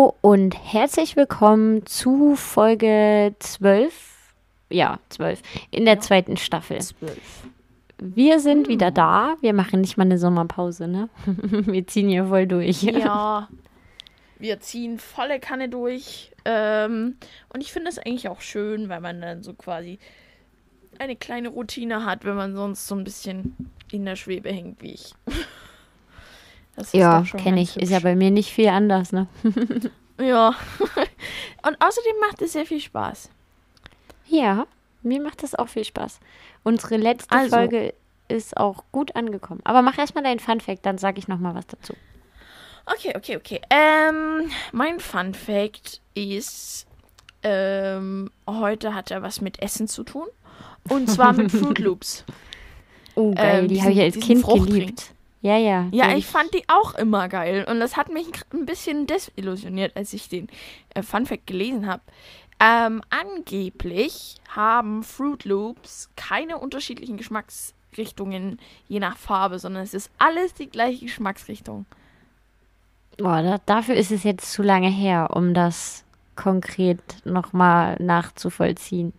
Hallo und herzlich willkommen zu Folge 12. Ja, 12. In der zweiten Staffel. Zwölf. Wir sind wieder da. Wir machen nicht mal eine Sommerpause, ne? Wir ziehen hier voll durch. Ja, wir ziehen volle Kanne durch. Ähm, und ich finde es eigentlich auch schön, weil man dann so quasi eine kleine Routine hat, wenn man sonst so ein bisschen in der Schwebe hängt wie ich. Ja, kenne ich. Ist ja hübsch. bei mir nicht viel anders, ne? Ja. und außerdem macht es sehr viel Spaß. Ja, mir macht das auch viel Spaß. Unsere letzte Also. Folge ist auch gut angekommen. Aber mach erstmal deinen Fun-Fact, dann sage ich nochmal was dazu. Okay, okay, okay. Ähm, mein Fun Fact ist, ähm, heute hat er was mit Essen zu tun. Und zwar mit Fruit Loops. Oh, geil. Ähm, die habe ich als Kind geliebt. Ja, ja. Ja, ich fand die auch immer geil. Und das hat mich ein bisschen desillusioniert, als ich den äh, Fun Fact gelesen habe. Ähm, angeblich haben Fruit Loops keine unterschiedlichen Geschmacksrichtungen je nach Farbe, sondern es ist alles die gleiche Geschmacksrichtung. Boah, da, dafür ist es jetzt zu lange her, um das konkret nochmal nachzuvollziehen.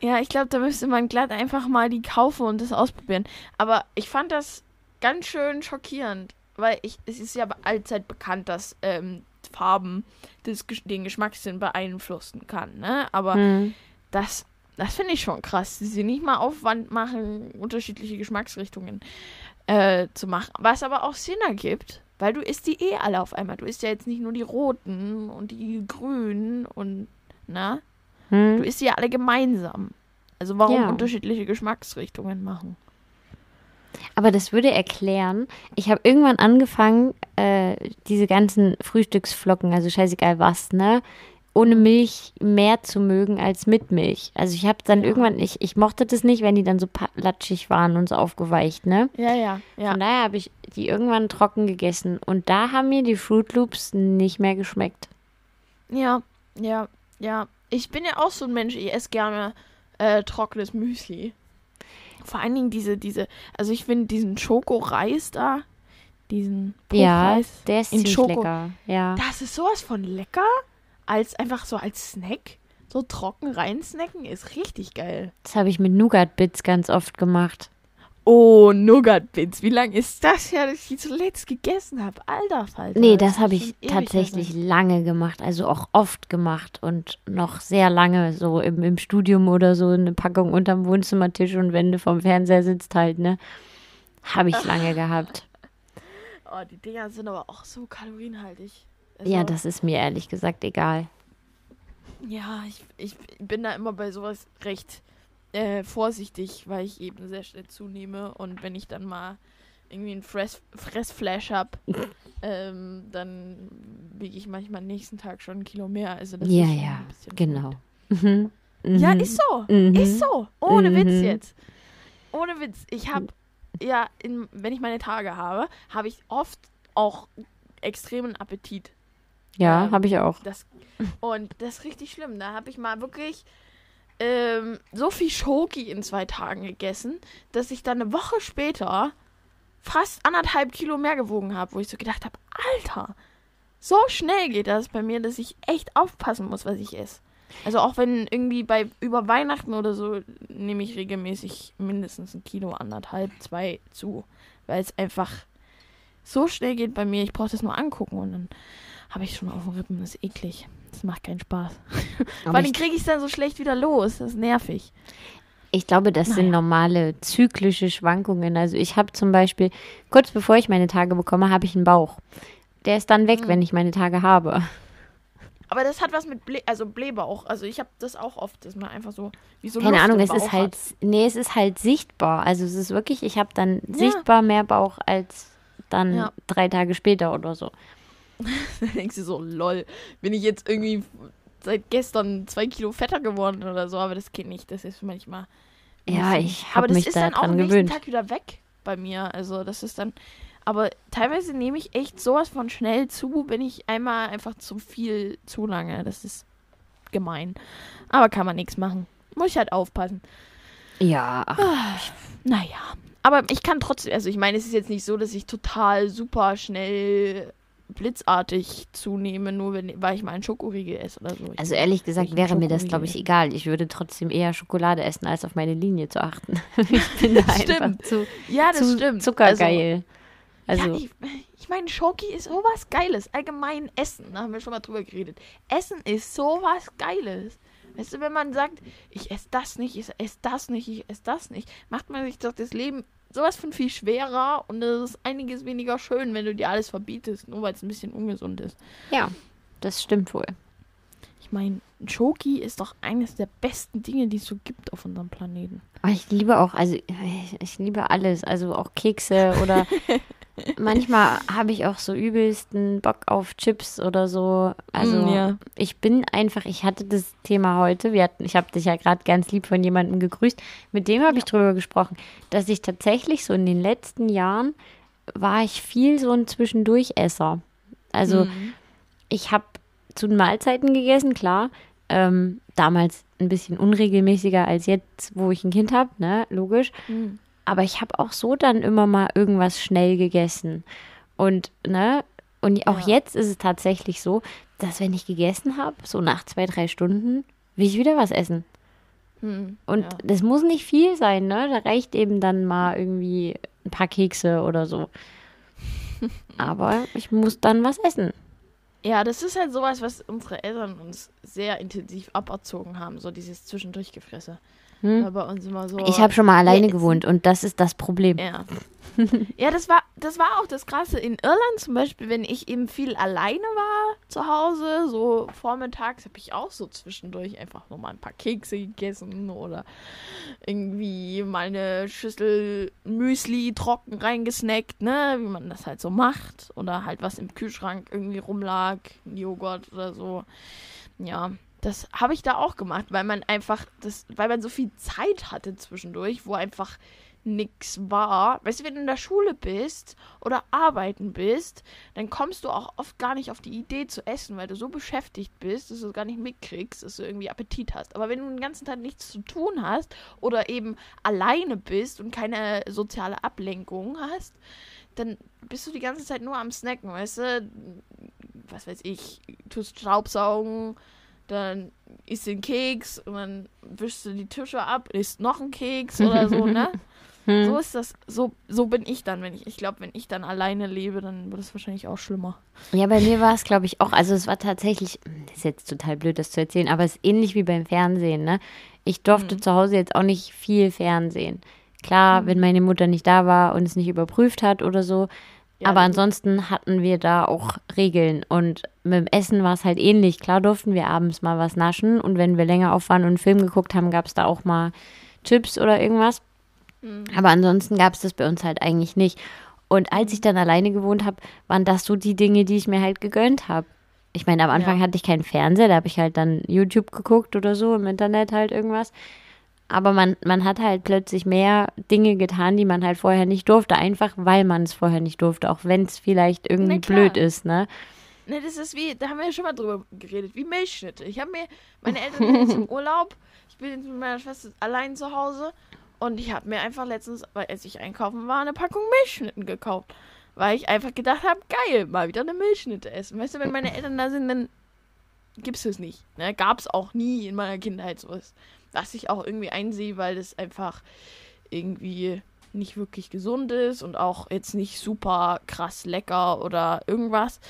Ja, ich glaube, da müsste man glatt einfach mal die kaufen und das ausprobieren. Aber ich fand das ganz schön schockierend, weil ich, es ist ja allzeit bekannt, dass ähm, Farben Gesch- den Geschmackssinn beeinflussen kann, ne? Aber Hm. das, das finde ich schon krass, dass sie nicht mal Aufwand machen, unterschiedliche Geschmacksrichtungen äh, zu machen. Was aber auch Sinn ergibt, weil du isst die eh alle auf einmal. Du isst ja jetzt nicht nur die roten und die grünen und, na? Du Hm. isst sie ja alle gemeinsam. Also warum Ja. unterschiedliche Geschmacksrichtungen machen? Aber das würde erklären, ich habe irgendwann angefangen, äh, diese ganzen Frühstücksflocken, also scheißegal was, ne, ohne Milch mehr zu mögen als mit Milch. Also ich habe dann Ja. irgendwann, ich, ich mochte das nicht, wenn die dann so patlatschig waren und so aufgeweicht, ne. Ja, ja, ja. Von daher habe ich die irgendwann trocken gegessen und da haben mir die Fruit Loops nicht mehr geschmeckt. Ja, ja, ja. Ich bin ja auch so ein Mensch, ich esse gerne äh, trockenes Müsli. Vor allen Dingen diese, diese, also ich finde diesen Schokoreis da, diesen Ja, Puffreis, der ist in Schoko. lecker. Ja. das ist sowas von lecker, als einfach so als Snack. So trocken reinsnacken ist richtig geil. Das habe ich mit Nougat-Bits ganz oft gemacht. Oh, Nougat-Bits. Wie lange ist das her, dass ich die zuletzt gegessen habe? Alter Falter. Nee, das habe ich tatsächlich lange gemacht, also auch oft gemacht und noch sehr lange, so im, im Studium oder so, eine Packung unterm Wohnzimmertisch und wenn du vom Fernseher sitzt halt, ne? Habe ich lange gehabt. Oh, die Dinger sind aber auch so kalorienhaltig. Also, Ja, das ist mir ehrlich gesagt egal. Ja, ich, ich bin da immer bei sowas recht äh, vorsichtig, weil ich eben sehr schnell zunehme. Und wenn ich dann mal irgendwie einen Fress, Fressflash habe, ähm, dann wiege ich manchmal am nächsten Tag schon ein Kilo mehr. Also das Ja, ist ja, Genau. Mhm. Ja, Mhm. ist so. Mhm. Ist so. Ohne Mhm. Witz jetzt. Ohne Witz. Ich habe, ja, in, wenn ich meine Tage habe, habe ich oft auch extremen Appetit. Ja, ähm, habe ich auch. Das, und das ist richtig schlimm. Da habe ich mal wirklich ähm, so viel Schoki in zwei Tagen gegessen, dass ich dann eine Woche später fast anderthalb Kilo mehr gewogen habe, wo ich so gedacht habe, Alter, so schnell geht das bei mir, dass ich echt aufpassen muss, was ich esse. Also auch wenn irgendwie bei über Weihnachten oder so nehme ich regelmäßig mindestens ein Kilo, anderthalb, zwei zu, weil es einfach so schnell geht bei mir. Ich brauche das nur angucken und dann habe ich schon auf den Rippen. Das ist eklig. Das macht keinen Spaß. Vor Aber allem kriege ich es dann so schlecht wieder los. Das ist nervig. ich glaube, das sind Naja. normale zyklische Schwankungen. Also ich habe zum Beispiel, kurz bevor ich meine Tage bekomme, habe ich einen Bauch. Der ist dann weg, Mhm. wenn ich meine Tage habe. Aber das hat was mit Ble also Blähbauch. Also ich habe das auch oft, dass man einfach so wie so Keine Luft Ahnung, es ist halt, Hat. nee, es ist halt sichtbar. Also es ist wirklich, ich habe dann Ja. sichtbar mehr Bauch als dann Ja. drei Tage später oder so. Dann denkst du so, lol, bin ich jetzt irgendwie seit gestern zwei Kilo fetter geworden oder so. Aber das geht nicht. Das ist manchmal. Ja, ich Aber habe das mich ist dann auch daran am nächsten gewöhnt. Tag wieder weg bei mir. Also das ist dann. Aber teilweise nehme ich echt sowas von schnell zu, bin ich einmal einfach zu viel zu lange. Das ist gemein. Aber kann man nichts machen. Muss ich halt aufpassen. Ja, ach, Naja. Aber ich kann trotzdem, also ich meine, es ist jetzt nicht so, dass ich total super schnell blitzartig zunehme, nur wenn, weil ich mal einen Schokoriegel esse oder so. Ich Also ehrlich gesagt wäre mir das, glaube ich, egal. Ich würde trotzdem eher Schokolade essen, als auf meine Linie zu achten. ich bin da einfach Stimmt. zu, ja, das zu stimmt. zuckergeil. Also, ja, ich, ich meine, Schoki ist sowas Geiles. Allgemein Essen, da haben wir schon mal drüber geredet. Essen ist sowas Geiles. Weißt du, wenn man sagt, ich esse das nicht, ich esse das nicht, ich esse das nicht, macht man sich doch das Leben sowas von viel schwerer und es ist einiges weniger schön, wenn du dir alles verbietest, nur weil es ein bisschen ungesund ist. ja, das stimmt wohl. Ich meine, Schoki ist doch eines der besten Dinge, die es so gibt auf unserem Planeten. Aber ich liebe auch, also ich, ich liebe alles, also auch Kekse oder manchmal habe ich auch so übelsten Bock auf Chips oder so. Also Mm, ja. ich bin einfach, ich hatte das Thema heute, wir hatten, ich habe dich ja gerade ganz lieb von jemandem gegrüßt, mit dem habe ich drüber gesprochen, dass ich tatsächlich so in den letzten Jahren war ich viel so ein Zwischendurchesser. Also Mhm. ich habe zu den Mahlzeiten gegessen, klar. Ähm, damals ein bisschen unregelmäßiger als jetzt, wo ich ein Kind habe, ne, logisch. Mhm. Aber ich habe auch so dann immer mal irgendwas schnell gegessen. Und, ne, und auch Ja. jetzt ist es tatsächlich so, dass wenn ich gegessen habe, so nach zwei, drei Stunden, will ich wieder was essen. Mhm. Und ja. das muss nicht viel sein, ne? Da reicht eben dann mal irgendwie ein paar Kekse oder so. Aber ich muss dann was essen. Ja, das ist halt sowas, was unsere Eltern uns sehr intensiv aberzogen haben, so dieses Zwischendurchgefresse. Hm? War bei uns immer so. Ich habe schon mal alleine Ja, gewohnt und das ist das Problem. Ja. ja, das war, das war auch das Krasse. In Irland zum Beispiel, wenn ich eben viel alleine war zu Hause, so vormittags, habe ich auch so zwischendurch einfach noch mal ein paar Kekse gegessen oder irgendwie mal eine Schüssel Müsli trocken reingesnackt, ne, wie man das halt so macht. Oder halt was im Kühlschrank irgendwie rumlag, Joghurt oder so. Ja, das habe ich da auch gemacht, weil man einfach, das, weil man so viel Zeit hatte zwischendurch, wo einfach nix war. Weißt du, wenn du in der Schule bist oder arbeiten bist, dann kommst du auch oft gar nicht auf die Idee zu essen, weil du so beschäftigt bist, dass du es gar nicht mitkriegst, dass du irgendwie Appetit hast. Aber wenn du den ganzen Tag nichts zu tun hast oder eben alleine bist und keine soziale Ablenkung hast, dann bist du die ganze Zeit nur am Snacken, weißt du? Was weiß ich, tust Staubsaugen, dann isst den Keks und dann wischst du die Tische ab, isst noch einen Keks oder so, ne? Hm. So ist das, so, so bin ich dann, wenn ich, ich glaube, wenn ich dann alleine lebe, dann wird es wahrscheinlich auch schlimmer. Ja, bei mir war es, glaube ich, auch, also es war tatsächlich, das ist jetzt total blöd, das zu erzählen, aber es ist ähnlich wie beim Fernsehen, ne? Ich durfte Mhm. zu Hause jetzt auch nicht viel Fernsehen. Klar, Mhm. wenn meine Mutter nicht da war und es nicht überprüft hat oder so, Ja, aber ansonsten hatten wir da auch Regeln und mit dem Essen war es halt ähnlich. Klar durften wir abends mal was naschen und wenn wir länger auf waren und einen Film geguckt haben, gab es da auch mal Chips oder irgendwas. Mhm. Aber ansonsten gab es das bei uns halt eigentlich nicht. Und als ich dann alleine gewohnt habe, waren das so die Dinge, die ich mir halt gegönnt habe. Ich meine, am Anfang Ja. hatte ich keinen Fernseher, da habe ich halt dann YouTube geguckt oder so, im Internet halt irgendwas. Aber man, man hat halt plötzlich mehr Dinge getan, die man halt vorher nicht durfte, einfach weil man es vorher nicht durfte, auch wenn es vielleicht irgendwie blöd ist, ne? Ne, das ist wie, da haben wir ja schon mal drüber geredet, wie Milchschnitte. Ich habe mir, meine Eltern sind jetzt im Urlaub, ich bin jetzt mit meiner Schwester allein zu Hause und ich habe mir einfach letztens, weil als ich einkaufen war, eine Packung Milchschnitten gekauft. Weil ich einfach gedacht habe, geil, mal wieder eine Milchschnitte essen. Weißt du, wenn meine Eltern da sind, dann gibt's es nicht. Ne? Gab es auch nie in meiner Kindheit sowas. Was ich auch irgendwie einsehe, weil das einfach irgendwie nicht wirklich gesund ist und auch jetzt nicht super krass lecker oder irgendwas.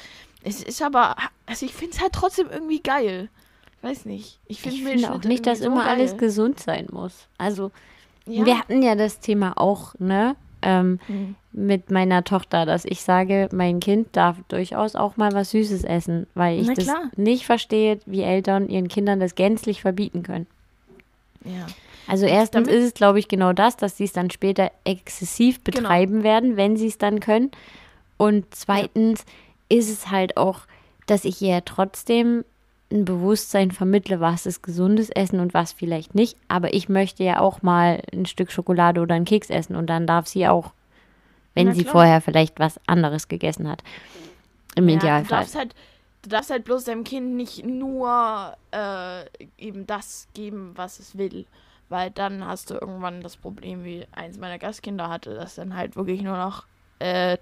Es ist aber, also ich finde es halt trotzdem irgendwie geil. Ich weiß nicht. Ich finde Ich finde auch nicht, dass irgendwie immer so alles geil. gesund sein muss. Also, Ja. wir hatten ja das Thema auch, ne? Ähm, Mhm. mit meiner Tochter, dass ich sage, mein Kind darf durchaus auch mal was Süßes essen, weil ich das nicht verstehe, wie Eltern ihren Kindern das gänzlich verbieten können. Ja. Also erstens ist es, glaube ich, genau das, dass sie es dann später exzessiv Genau. betreiben werden, wenn sie es dann können. Und zweitens ist es halt auch, dass ich ihr trotzdem ein Bewusstsein vermittle, was ist gesundes Essen und was vielleicht nicht. Aber ich möchte ja auch mal ein Stück Schokolade oder einen Keks essen und dann darf sie auch, wenn Na sie klar. vorher vielleicht was anderes gegessen hat. Im Ja, du Idealfall. darfst halt, du darfst halt bloß deinem Kind nicht nur äh, eben das geben, was es will. Weil dann hast du irgendwann das Problem, wie eins meiner Gastkinder hatte, dass dann halt wirklich nur noch äh,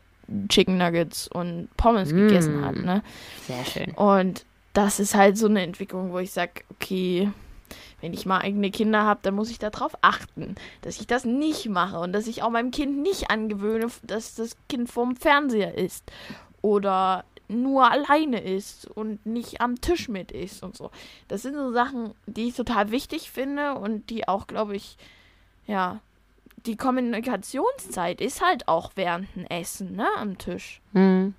Chicken Nuggets und Pommes Mm. gegessen hat, ne? Sehr schön. Und das ist halt so eine Entwicklung, wo ich sage, okay, wenn ich mal eigene Kinder habe, dann muss ich darauf achten, dass ich das nicht mache und dass ich auch meinem Kind nicht angewöhne, dass das Kind vorm Fernseher ist oder nur alleine ist und nicht am Tisch mit ist und so. Das sind so Sachen, die ich total wichtig finde und die auch, glaube ich, ja, die Kommunikationszeit ist halt auch während dem Essen, ne, am Tisch. Hm.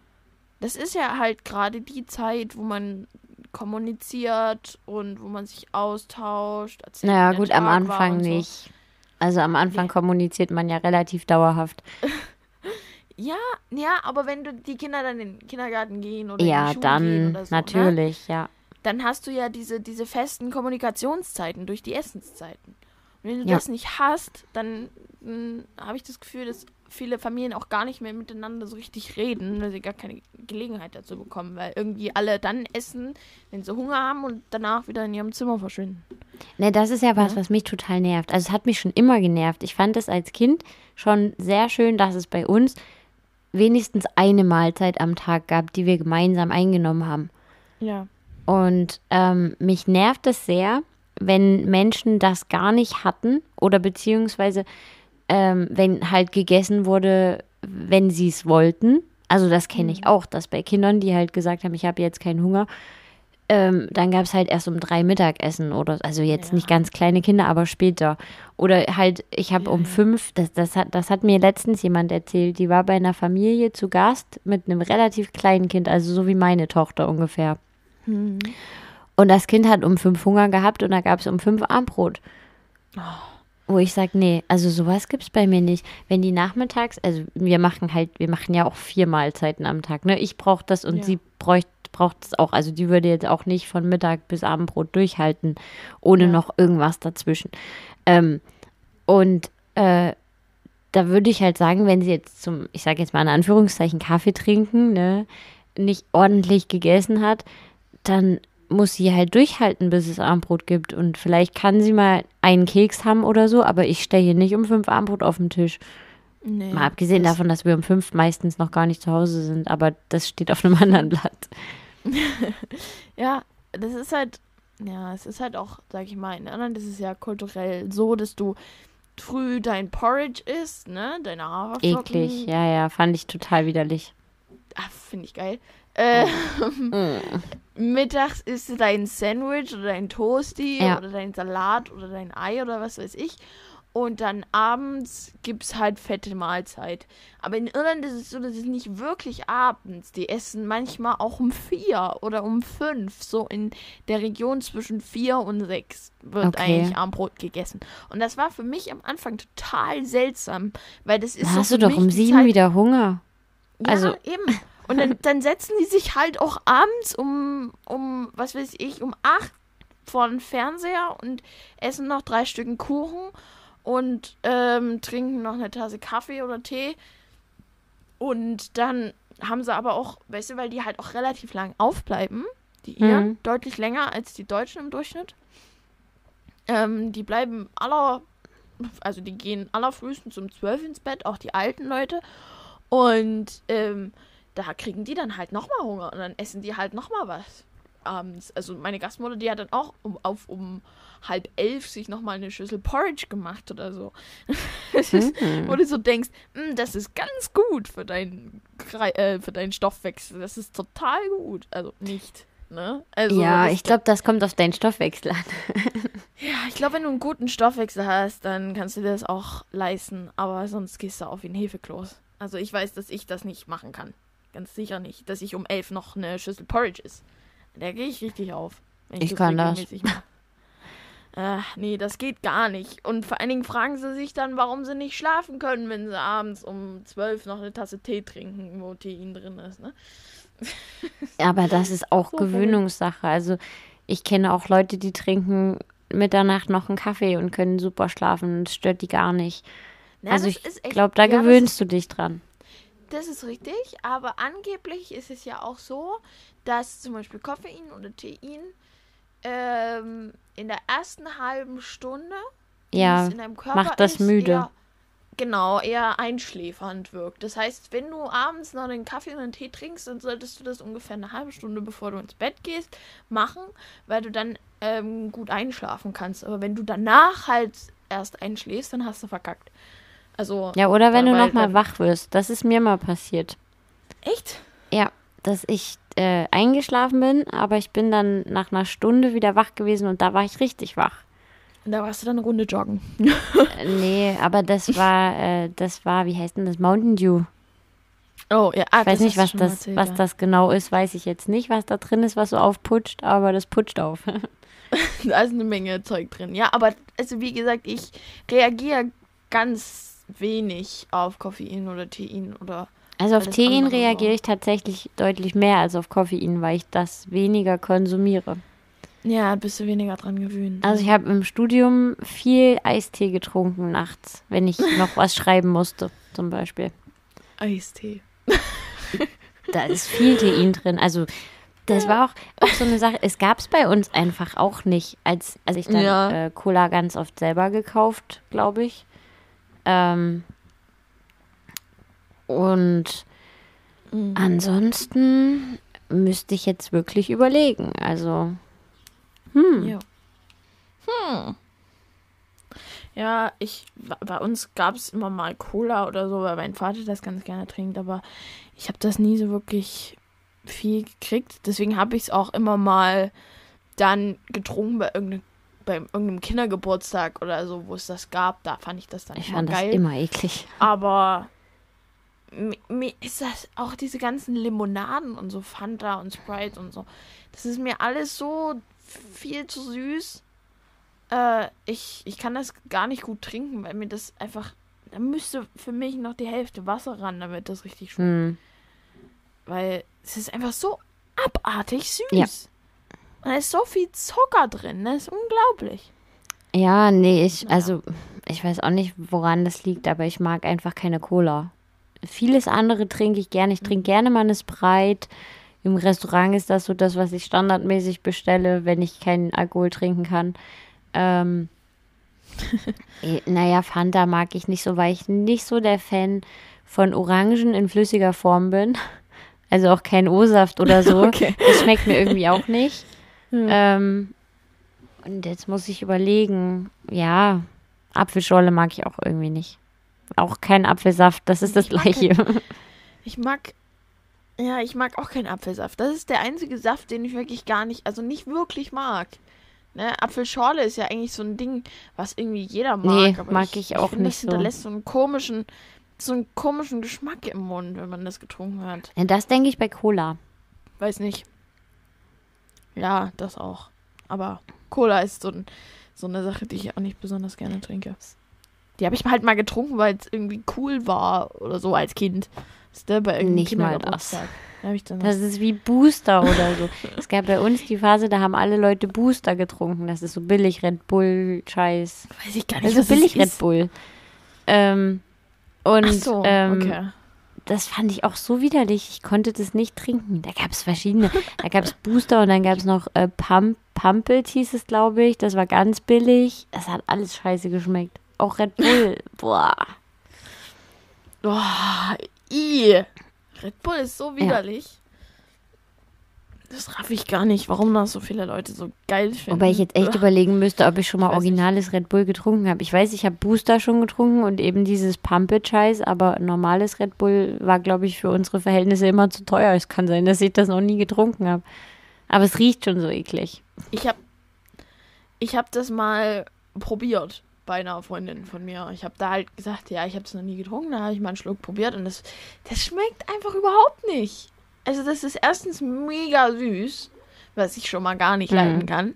Das ist ja halt gerade die Zeit, wo man kommuniziert und wo man sich austauscht. erzählt, Naja, gut, am Tag Anfang so. nicht. Also am Anfang Nee. kommuniziert man ja relativ dauerhaft. Ja, ja, aber wenn du die Kinder dann in den Kindergarten gehen oder in Ja, die Schule gehen dann oder so, Ne? natürlich, ja. dann hast du ja diese, diese festen Kommunikationszeiten durch die Essenszeiten. Und wenn du Ja. das nicht hast, dann habe ich das Gefühl, dass viele Familien auch gar nicht mehr miteinander so richtig reden, weil sie gar keine Gelegenheit dazu bekommen, weil irgendwie alle dann essen, wenn sie Hunger haben und danach wieder in ihrem Zimmer verschwinden. Ne, das ist ja was, Ja. was mich total nervt. Also es hat mich schon immer genervt. Ich fand es als Kind schon sehr schön, dass es bei uns wenigstens eine Mahlzeit am Tag gab, die wir gemeinsam eingenommen haben. Ja. Und ähm, mich nervt es sehr, wenn Menschen das gar nicht hatten oder beziehungsweise ähm, wenn halt gegessen wurde, wenn sie es wollten. Also das kenne ich auch, dass bei Kindern, die halt gesagt haben, ich habe jetzt keinen Hunger, ähm, dann gab es halt erst um drei Mittagessen oder also jetzt Ja. nicht ganz kleine Kinder, aber später. Oder halt, ich habe um fünf, das, das, hat, das hat mir letztens jemand erzählt, die war bei einer Familie zu Gast mit einem relativ kleinen Kind, also so wie meine Tochter ungefähr. Hm. Und das Kind hat um fünf Hunger gehabt und da gab es um fünf Armbrot. Wo ich sage, nee, also sowas gibt's bei mir nicht. Wenn die nachmittags, also wir machen halt, wir machen ja auch vier Mahlzeiten am Tag, ne? Ich brauche das und Ja. sie bräucht braucht es auch. Also die würde jetzt auch nicht von Mittag bis Abendbrot durchhalten, ohne Ja. noch irgendwas dazwischen. Ähm, und äh, da würde ich halt sagen, wenn sie jetzt zum, ich sage jetzt mal in Anführungszeichen, Kaffee trinken, ne, nicht ordentlich gegessen hat, dann muss sie halt durchhalten, bis es Abendbrot gibt. Und vielleicht kann sie mal einen Keks haben oder so, aber ich stelle hier nicht um fünf Abendbrot auf den Tisch. Nee, Mal abgesehen davon, dass wir um fünf meistens noch gar nicht zu Hause sind, aber das steht auf einem anderen Blatt. Ja, das ist halt, ja, es ist halt auch, sag ich mal, in Irland ist es ja kulturell so, dass du früh dein Porridge isst, ne, deine Haferflocken. Eklig, ja, ja, fand ich total widerlich. Ah, finde ich geil. Äh, Mm. mittags isst du dein Sandwich oder dein Toasty Ja. oder dein Salat oder dein Ei oder was weiß ich. Und dann abends gibt's halt fette Mahlzeit. Aber in Irland ist es so, dass es nicht wirklich abends. Die essen manchmal auch um vier oder um fünf. So in der Region zwischen vier und sechs wird Okay. eigentlich Armbrot gegessen. Und das war für mich am Anfang total seltsam, weil das ist Da so hast du doch um sieben Zeit, wieder Hunger. ja, Also- eben. Und dann, dann setzen die sich halt auch abends um, um, was weiß ich, um acht vor den Fernseher und essen noch drei Stücken Kuchen und ähm, trinken noch eine Tasse Kaffee oder Tee. Und dann haben sie aber auch, weißt du, weil die halt auch relativ lang aufbleiben, die Iren, Mhm. deutlich länger als die Deutschen im Durchschnitt. Ähm, die bleiben aller, also die gehen allerfrühestens um zwölf ins Bett, auch die alten Leute. Und ähm, da kriegen die dann halt nochmal Hunger und dann essen die halt nochmal was abends. Also meine Gastmutter, die hat dann auch um, auf um halb elf sich nochmal eine Schüssel Porridge gemacht oder so. Das ist, Mhm. wo du so denkst, "Mm, das ist ganz gut für deinen, äh, für deinen Stoffwechsel. Das ist total gut. Also nicht, ne? Also Ja, ich glaube, das kommt auf deinen Stoffwechsel an. ja, ich glaube, wenn du einen guten Stoffwechsel hast, dann kannst du dir das auch leisten. Aber sonst gehst du auf wie ein Hefekloß. Also ich weiß, dass ich das nicht machen kann. Ganz sicher nicht, dass ich um elf noch eine Schüssel Porridge ist. Da gehe ich richtig auf. wenn Ich kann das. Äh, nee, das geht gar nicht. Und vor allen Dingen fragen sie sich dann, warum sie nicht schlafen können, wenn sie abends um zwölf noch eine Tasse Tee trinken, wo Tein drin ist. Ne? Aber das ist auch So Gewöhnungssache. Also ich kenne auch Leute, die trinken Mitternacht noch einen Kaffee und können super schlafen. Das stört die gar nicht. Na, also ich glaube, da ja, gewöhnst du dich dran. Das ist richtig, aber angeblich ist es ja auch so, dass zum Beispiel Koffein oder Tein ähm, in der ersten halben Stunde, Ja, es in deinem Körper macht das ist, müde. eher genau eher einschläfernd wirkt. Das heißt, wenn du abends noch einen Kaffee und einen Tee trinkst, dann solltest du das ungefähr eine halbe Stunde bevor du ins Bett gehst machen, weil du dann ähm, gut einschlafen kannst. Aber wenn du danach halt erst einschläfst, dann hast du verkackt. Also Ja, oder wenn du nochmal dann- wach wirst. Das ist mir mal passiert. echt? Ja, dass ich äh, eingeschlafen bin, aber ich bin dann nach einer Stunde wieder wach gewesen und da war ich richtig wach. Und da warst du dann eine Runde joggen. Äh, nee, aber das war, äh, das war, wie heißt denn das? Mountain Dew. Oh ja, ah, Ich weiß nicht, was mal das, erzählt, was ja. das genau ist, weiß ich jetzt nicht, was da drin ist, was so aufputscht, aber das putscht auf. Da ist eine Menge Zeug drin. Ja, aber also wie gesagt, ich reagiere ganz wenig auf Koffein oder Tein oder Also auf Tein reagiere ich tatsächlich deutlich mehr als auf Koffein, weil ich das weniger konsumiere. ja, bist du weniger dran gewöhnt. Also ich habe im Studium viel Eistee getrunken nachts, wenn ich noch was schreiben musste, zum Beispiel. Eistee. Da ist viel Tein drin. Also das war auch, auch so eine Sache. Es gab es bei uns einfach auch nicht, als, als ich dann Ja. äh, Cola ganz oft selber gekauft, glaube ich. Ähm, und Mhm. ansonsten müsste ich jetzt wirklich überlegen. Also, hm, Ja. Hm. Ja, ich, bei uns gab es immer mal Cola oder so, weil mein Vater das ganz gerne trinkt, aber ich habe das nie so wirklich viel gekriegt. Deswegen habe ich es auch immer mal dann getrunken bei irgendeinem, bei irgendeinem Kindergeburtstag oder so, wo es das gab. Da fand ich das dann ich immer fand das geil. immer eklig. Aber mi- mir ist das auch diese ganzen Limonaden und so Fanta und Sprite und so. Das ist mir alles so viel zu süß. Äh, ich, ich kann das gar nicht gut trinken, weil mir das einfach. Da müsste für mich noch die Hälfte Wasser ran, damit das richtig schmeckt. Hm. Weil es ist einfach so abartig süß. Ja. Da ist so viel Zucker drin. Das ist unglaublich. Ja, nee, ich, Naja. also, ich weiß auch nicht, woran das liegt, aber ich mag einfach keine Cola. Vieles andere trinke ich gerne. Ich trinke gerne mal eine Sprite. Im Restaurant ist das so das, was ich standardmäßig bestelle, wenn ich keinen Alkohol trinken kann. Ähm, eh, naja, Fanta mag ich nicht so, weil ich nicht so der Fan von Orangen in flüssiger Form bin. Also auch kein O-Saft oder so. Okay. Das schmeckt mir irgendwie auch nicht. Ähm, und jetzt muss ich überlegen, ja, Apfelschorle mag ich auch irgendwie nicht. Auch kein Apfelsaft, das ist das Ich gleiche. Ich mag. Ja, ich mag auch keinen Apfelsaft. Das ist der einzige Saft, den ich wirklich gar nicht, also nicht wirklich mag. Ne, Apfelschorle ist ja eigentlich so ein Ding, was irgendwie jeder mag. Nee, aber mag ich auch finde, nicht das so. hinterlässt so einen komischen, so einen komischen Geschmack im Mund, wenn man das getrunken hat. Ja, das denke ich bei Cola. Weiß nicht. Ja, das auch. Aber Cola ist so, ein, so eine Sache, die ich auch nicht besonders gerne trinke. Die habe ich halt mal getrunken, weil es irgendwie cool war oder so als Kind. Ist der bei Nicht mal Kindergeburtstag. Da Das ist wie Booster oder so. es gab bei uns die Phase, da haben alle Leute Booster getrunken. Das ist so billig Red Bull Scheiß. weiß ich gar nicht, Also das billig Red. Bull. Ähm, und Ach so, ähm, okay. Das fand ich auch so widerlich. Ich konnte das nicht trinken. Da gab es verschiedene. Da gab es Booster und dann gab es noch äh, Pump, Pumpet hieß es, glaube ich. Das war ganz billig. Es hat alles scheiße geschmeckt. Auch Red Bull. Boah. Oh, i. Red Bull ist so widerlich. Das raff ich gar nicht, warum das so viele Leute so geil finden. Wobei ich jetzt echt überlegen müsste, ob ich schon mal Ich weiß nicht. originales Red Bull getrunken habe. Ich weiß, ich habe Booster schon getrunken und eben dieses Pumpet-Scheiß, aber normales Red Bull war, glaube ich, für unsere Verhältnisse immer zu teuer. Es kann sein, dass ich das noch nie getrunken habe. Aber es riecht schon so eklig. Ich habe ich hab das mal probiert bei einer Freundin von mir. Ich habe da halt gesagt, ja, ich habe es noch nie getrunken. Da habe ich mal einen Schluck probiert und das, das schmeckt einfach überhaupt nicht. Also das ist erstens mega süß, was ich schon mal gar nicht Mhm. leiden kann.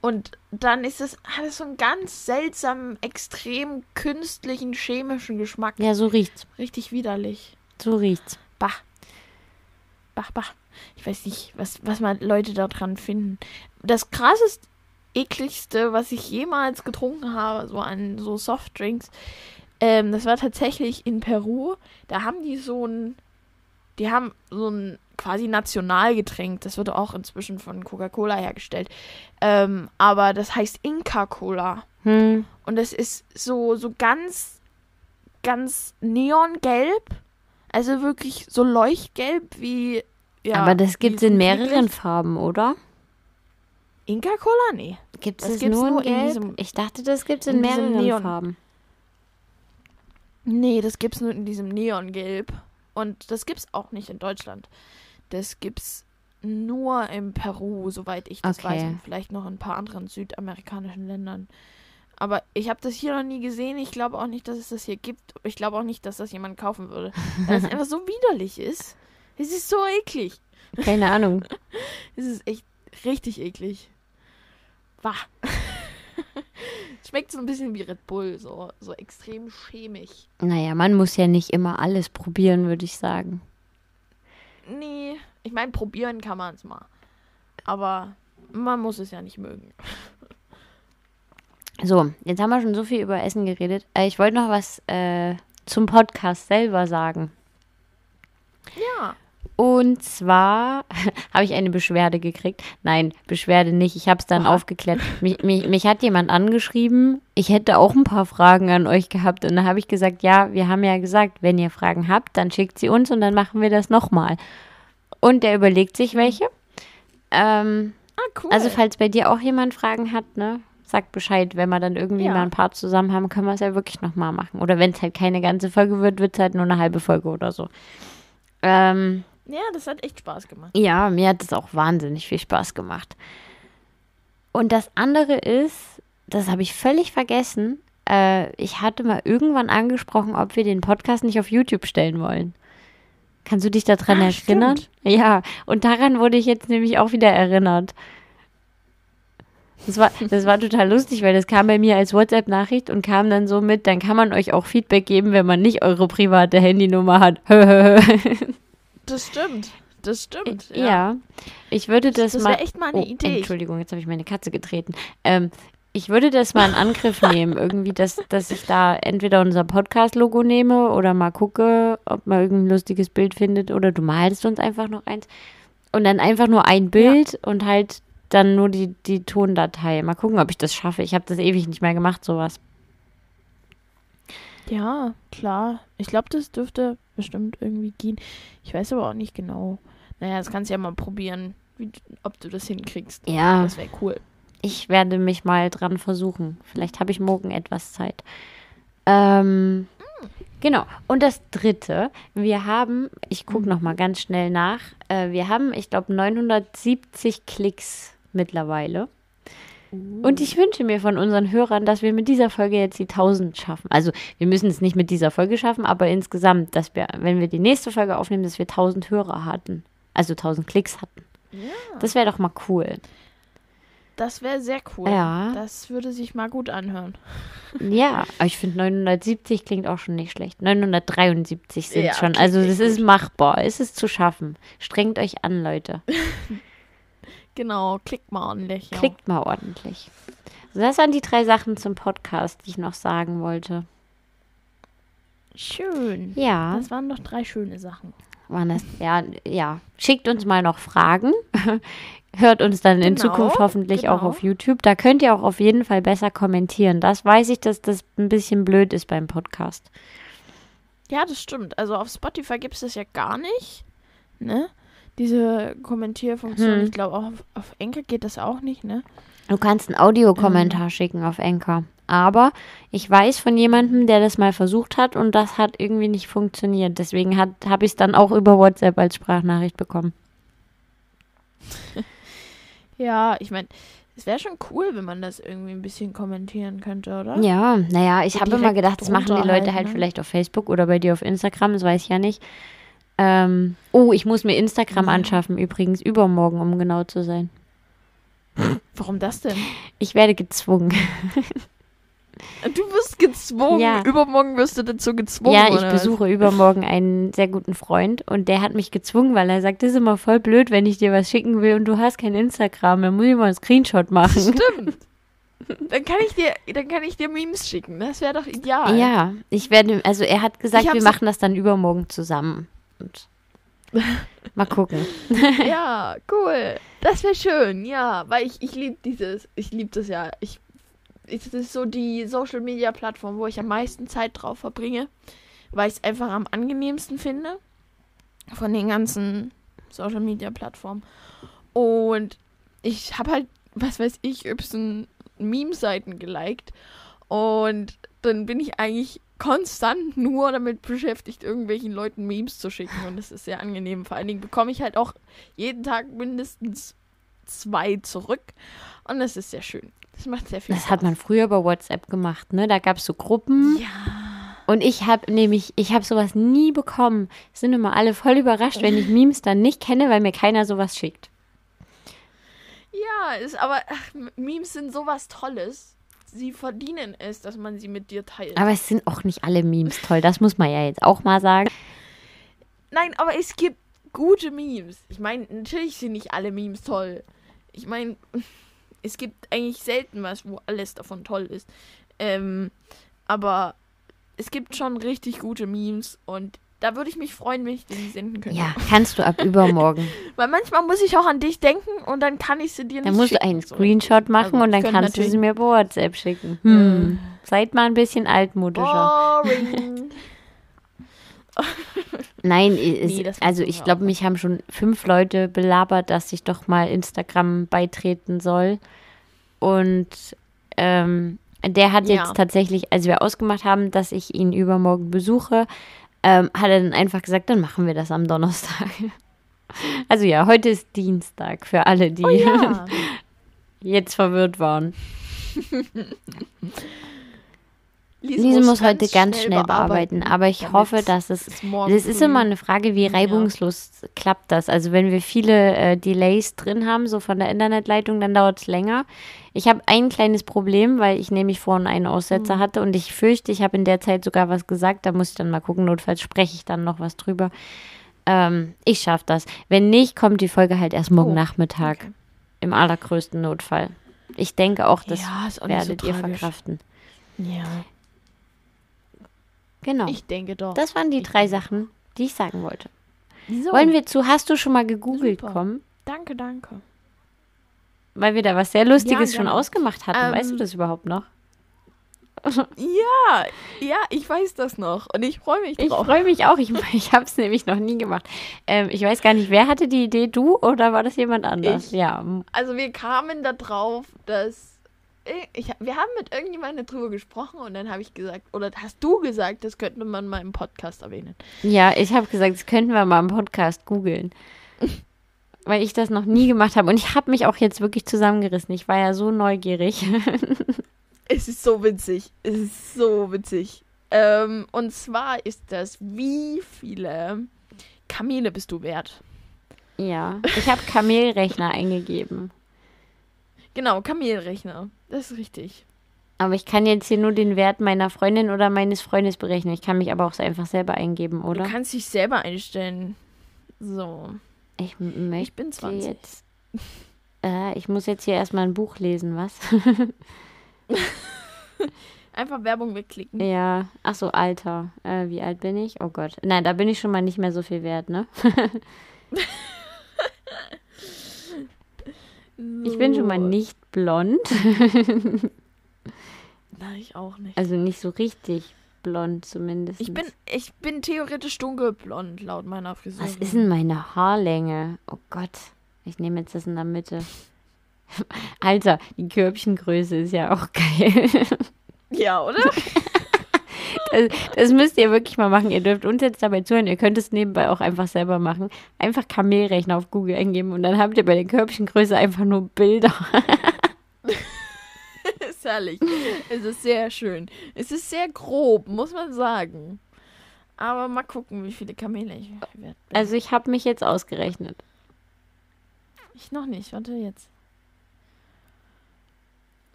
Und dann ist es alles so einen ganz seltsamen, extrem künstlichen, chemischen Geschmack. Ja, so riecht's. Richtig widerlich. So riecht's. Bah. Bah, bah. Ich weiß nicht, was, was mal Leute da dran finden. Das krasseste, ekligste, was ich jemals getrunken habe, so an so Softdrinks, ähm, das war tatsächlich in Peru. Da haben die so ein, die haben so ein quasi Nationalgetränk. Das wird auch inzwischen von Coca-Cola hergestellt. Ähm, aber das heißt Inca-Cola. Hm. Und das ist so, so ganz ganz neongelb. Also wirklich so leuchtgelb wie. Ja, Aber das gibt es in mehreren. Farben, oder? Inka Cola? Nee. Gibt es nur in nur in Gelb? diesem- ich dachte, das gibt es in, in mehreren. Farben. Nee, das gibt's nur in diesem Neongelb. Und das gibt's auch nicht in Deutschland. Das gibt's nur in Peru, soweit ich das Okay. weiß. Und vielleicht noch in ein paar anderen südamerikanischen Ländern. Aber ich habe das hier noch nie gesehen. Ich glaube auch nicht, dass es das hier gibt. Ich glaube auch nicht, dass das jemand kaufen würde. Weil es einfach so widerlich ist. Es ist so eklig. Keine Ahnung. Es ist echt richtig eklig. Wah. Schmeckt so ein bisschen wie Red Bull, so, so extrem chemisch. Naja, man muss ja nicht immer alles probieren, würde ich sagen. Nee, ich meine, probieren kann man es mal. Aber man muss es ja nicht mögen. So, jetzt haben wir schon so viel über Essen geredet. Äh, ich wollte noch was äh, zum Podcast selber sagen. Ja. Und zwar habe ich eine Beschwerde gekriegt. Nein, Beschwerde nicht. Ich habe es dann Oha. aufgeklärt. Mich, mich, mich hat jemand angeschrieben. Ich hätte auch ein paar Fragen an euch gehabt. Und da habe ich gesagt, ja, wir haben ja gesagt, wenn ihr Fragen habt, dann schickt sie uns und dann machen wir das nochmal. Und der überlegt sich welche. Ähm, Ah, cool. also falls bei dir auch jemand Fragen hat, ne? Sagt Bescheid, wenn wir dann irgendwie Ja. mal ein paar zusammen haben, können wir es ja wirklich nochmal machen. Oder wenn es halt keine ganze Folge wird, wird es halt nur eine halbe Folge oder so. Ähm, ja, das hat echt Spaß gemacht. ja, mir hat es auch wahnsinnig viel Spaß gemacht. Und das andere ist, das habe ich völlig vergessen. Äh, ich hatte mal irgendwann angesprochen, ob wir den Podcast nicht auf YouTube stellen wollen. Kannst du dich daran Ah, erinnern? stimmt. Ja, und daran wurde ich jetzt nämlich auch wieder erinnert. Das war, das war total lustig, weil das kam bei mir als WhatsApp-Nachricht und kam dann so mit, dann kann man euch auch Feedback geben, wenn man nicht eure private Handynummer hat. Das stimmt. Das stimmt. Ja. ich würde das, Das mal. wäre echt mal eine oh, Idee. Entschuldigung, jetzt habe ich meine Katze getreten. Ähm, ich würde das mal in Angriff nehmen, irgendwie, dass, dass ich da entweder unser Podcast-Logo nehme oder mal gucke, ob man irgendein lustiges Bild findet oder du malst uns einfach noch eins. Und dann einfach nur ein Bild und halt dann nur die, die Tondatei. Mal gucken, ob ich das schaffe. Ich habe das ewig nicht mehr gemacht, sowas. Ja, klar. Ich glaube, das dürfte bestimmt irgendwie gehen. Ich weiß aber auch nicht genau. Naja, das kannst du ja mal probieren, wie, ob du das hinkriegst. Ja, Das wäre cool. ich werde mich mal dran versuchen. Vielleicht habe ich morgen etwas Zeit. Ähm, genau. Und das dritte, wir haben, ich gucke noch mal ganz schnell nach, äh, wir haben, ich glaube, 970 Klicks mittlerweile. Und ich wünsche mir von unseren Hörern, dass wir mit dieser Folge jetzt die 1000 schaffen. Also wir müssen es nicht mit dieser Folge schaffen, aber insgesamt, dass wir, wenn wir die nächste Folge aufnehmen, dass wir 1000 Hörer hatten. Also 1000 Klicks hatten. Ja. Das wäre doch mal cool. Das wäre sehr cool. Ja. Das würde sich mal gut anhören. Ja, aber ich finde 970 klingt auch schon nicht schlecht. 973 sind Ja, schon. Also das ist machbar. Es ist zu schaffen. Strengt euch an, Leute. Genau, klickt mal ordentlich. Ja. Klickt mal ordentlich. So, das waren die drei Sachen zum Podcast, die ich noch sagen wollte. Schön. Ja, Das waren doch drei schöne Sachen. waren das. Ja, ja. Schickt uns mal noch Fragen. Hört uns dann in Genau, Zukunft hoffentlich auch genau. auf YouTube. Da könnt ihr auch auf jeden Fall besser kommentieren. Das weiß ich, dass das ein bisschen blöd ist beim Podcast. Ja, das stimmt. Also auf Spotify gibt es das ja gar nicht. Ne? Diese Kommentierfunktion. Hm. Ich glaube, auch auf, Enker geht das auch nicht, ne? Du kannst einen Audiokommentar schicken auf Anchor. Aber ich weiß von jemandem, der das mal versucht hat und das hat irgendwie nicht funktioniert. Deswegen habe ich es dann auch über WhatsApp als Sprachnachricht bekommen. Ja, ich meine, es wäre schon cool, wenn man das irgendwie ein bisschen kommentieren könnte, oder? Ja, naja, ich habe immer gedacht, das machen die Leute halt, halt ne? vielleicht auf Facebook oder bei dir auf Instagram, das weiß ich ja nicht. Ähm, oh, ich muss mir Instagram anschaffen, übrigens übermorgen, um genau zu sein. Warum das denn? Ich werde gezwungen. Du wirst gezwungen. Ja. Übermorgen wirst du dazu gezwungen. Ja, ich was? besuche übermorgen einen sehr guten Freund und der hat mich gezwungen, weil er sagt, das ist immer voll blöd, wenn ich dir was schicken will und du hast kein Instagram, dann muss ich mal einen Screenshot machen. Stimmt. Dann kann ich dir, dann kann ich dir Memes schicken. Das wäre doch ideal. Ja, ich werde, also er hat gesagt, wir machen das dann übermorgen zusammen. Und mal gucken. Ja, cool. Das wäre schön, ja. Weil ich, ich liebe dieses, ich liebe das ja. Ich es ist so die Social Media Plattform, wo ich am meisten Zeit drauf verbringe, weil ich es einfach am angenehmsten finde von den ganzen Social Media Plattformen. Und ich habe halt, was weiß ich, y Meme-Seiten geliked und dann bin ich eigentlich konstant nur damit beschäftigt, irgendwelchen Leuten Memes zu schicken und das ist sehr angenehm. Vor allen Dingen bekomme ich halt auch jeden Tag mindestens zwei zurück und das ist sehr schön. Das macht sehr viel Das Spaß. hat man früher bei WhatsApp gemacht, ne? Da gab es so Gruppen. Ja. Und ich habe nämlich, ich habe sowas nie bekommen. Sind immer alle voll überrascht, wenn ich Memes dann nicht kenne, weil mir keiner sowas schickt. Ja, ist aber ach, Memes sind sowas Tolles. Sie verdienen es, dass man sie mit dir teilt. Aber es sind auch nicht alle Memes toll. Das muss man ja jetzt auch mal sagen. Nein, aber es gibt gute Memes. Ich meine, natürlich sind nicht alle Memes toll. Ich meine, es gibt eigentlich selten was, wo alles davon toll ist. Ähm, aber es gibt schon richtig gute Memes und da würde ich mich freuen, wenn ich die senden könnte. Ja, kannst du ab übermorgen. Weil manchmal muss ich auch an dich denken und dann kann ich sie dir nicht Dann musst du schicken. einen So. Screenshot machen Also, und dann kannst du sie mir per WhatsApp schicken. Hm. Seid mal ein bisschen altmodischer. Boring. Nein, es, Nee, also ich glaube, mich haben schon fünf Leute belabert, dass ich doch mal Instagram beitreten soll. Und ähm, der hat Ja. jetzt tatsächlich, als wir ausgemacht haben, dass ich ihn übermorgen besuche, ähm, hat er dann einfach gesagt, dann machen wir das am Donnerstag. Also ja, heute ist Dienstag für alle, die Oh ja. jetzt verwirrt waren. Lise, Lise muss heute ganz schnell bearbeiten, aber ich hoffe, dass es es ist immer eine Frage, wie reibungslos klappt das. Also wenn wir viele äh, Delays drin haben, so von der Internetleitung, dann dauert es länger. Ich habe ein kleines Problem, weil ich nämlich vorhin einen Aussetzer hatte und ich fürchte, ich habe in der Zeit sogar was gesagt. Da muss ich dann mal gucken, notfalls spreche ich dann noch was drüber. Ähm, ich schaffe das. Wenn nicht, kommt die Folge halt erst morgen Oh, Nachmittag. okay. Im allergrößten Notfall. Ich denke auch, das Ja, auch nicht so werdet ihr verkraften. Ja, Genau. ich denke doch. das waren die ich drei Sachen, die ich sagen wollte. So, Wollen wir zu, hast du schon mal gegoogelt Super. kommen? Danke, danke. Weil wir da was sehr Lustiges Ja, schon gerne. ausgemacht hatten. Ähm, weißt du das überhaupt noch? Ja, ja, ich weiß das noch und ich freue mich Ich drauf. freue mich auch. Ich, ich habe es nämlich noch nie gemacht. Ähm, ich weiß gar nicht, wer hatte die Idee? Du oder war das jemand anders? Ich. Ja. Also wir kamen da drauf, dass ich, wir haben mit irgendjemandem darüber gesprochen und dann habe ich gesagt, oder hast du gesagt, das könnte man mal im Podcast erwähnen. Ja, ich habe gesagt, das könnten wir mal im Podcast googeln. Weil ich das noch nie gemacht habe. Und ich habe mich auch jetzt wirklich zusammengerissen. Ich war ja so neugierig. Es ist so witzig. Es ist so witzig. Ähm, und zwar ist das, wie viele Kamele bist du wert? ja. Ich habe Kamelrechner eingegeben. Genau, Kamelrechner. Das ist richtig. Aber ich kann jetzt hier nur den Wert meiner Freundin oder meines Freundes berechnen. Ich kann mich aber auch einfach selber eingeben, oder? Du kannst dich selber einstellen. So. Ich möchte Ich bin 20. jetzt. Äh, ich muss jetzt hier erstmal ein Buch lesen, was? Einfach Werbung wegklicken. ja. Ach so, Alter. Äh, wie alt bin ich? Oh Gott. Nein, da bin ich schon mal nicht mehr so viel wert, ne? Ich bin schon mal nicht blond. Nein, ich auch nicht. Also nicht so richtig blond zumindest. Ich bin, ich bin theoretisch dunkelblond, laut meiner Frisur. Was ist denn meine Haarlänge? Oh Gott. Ich nehme jetzt das in der Mitte. Alter, die Körbchengröße ist ja auch geil. Ja, oder? Das, das müsst ihr wirklich mal machen. Ihr dürft uns jetzt dabei zuhören. Ihr könnt es nebenbei auch einfach selber machen. Einfach Kamelrechner auf Google eingeben und dann habt ihr bei der Körbchengröße einfach nur Bilder. Herrlich. Es ist sehr schön. Es ist sehr grob, muss man sagen. Aber mal gucken, wie viele Kamele ich bin. Also ich habe mich jetzt ausgerechnet. ich noch nicht. Warte jetzt.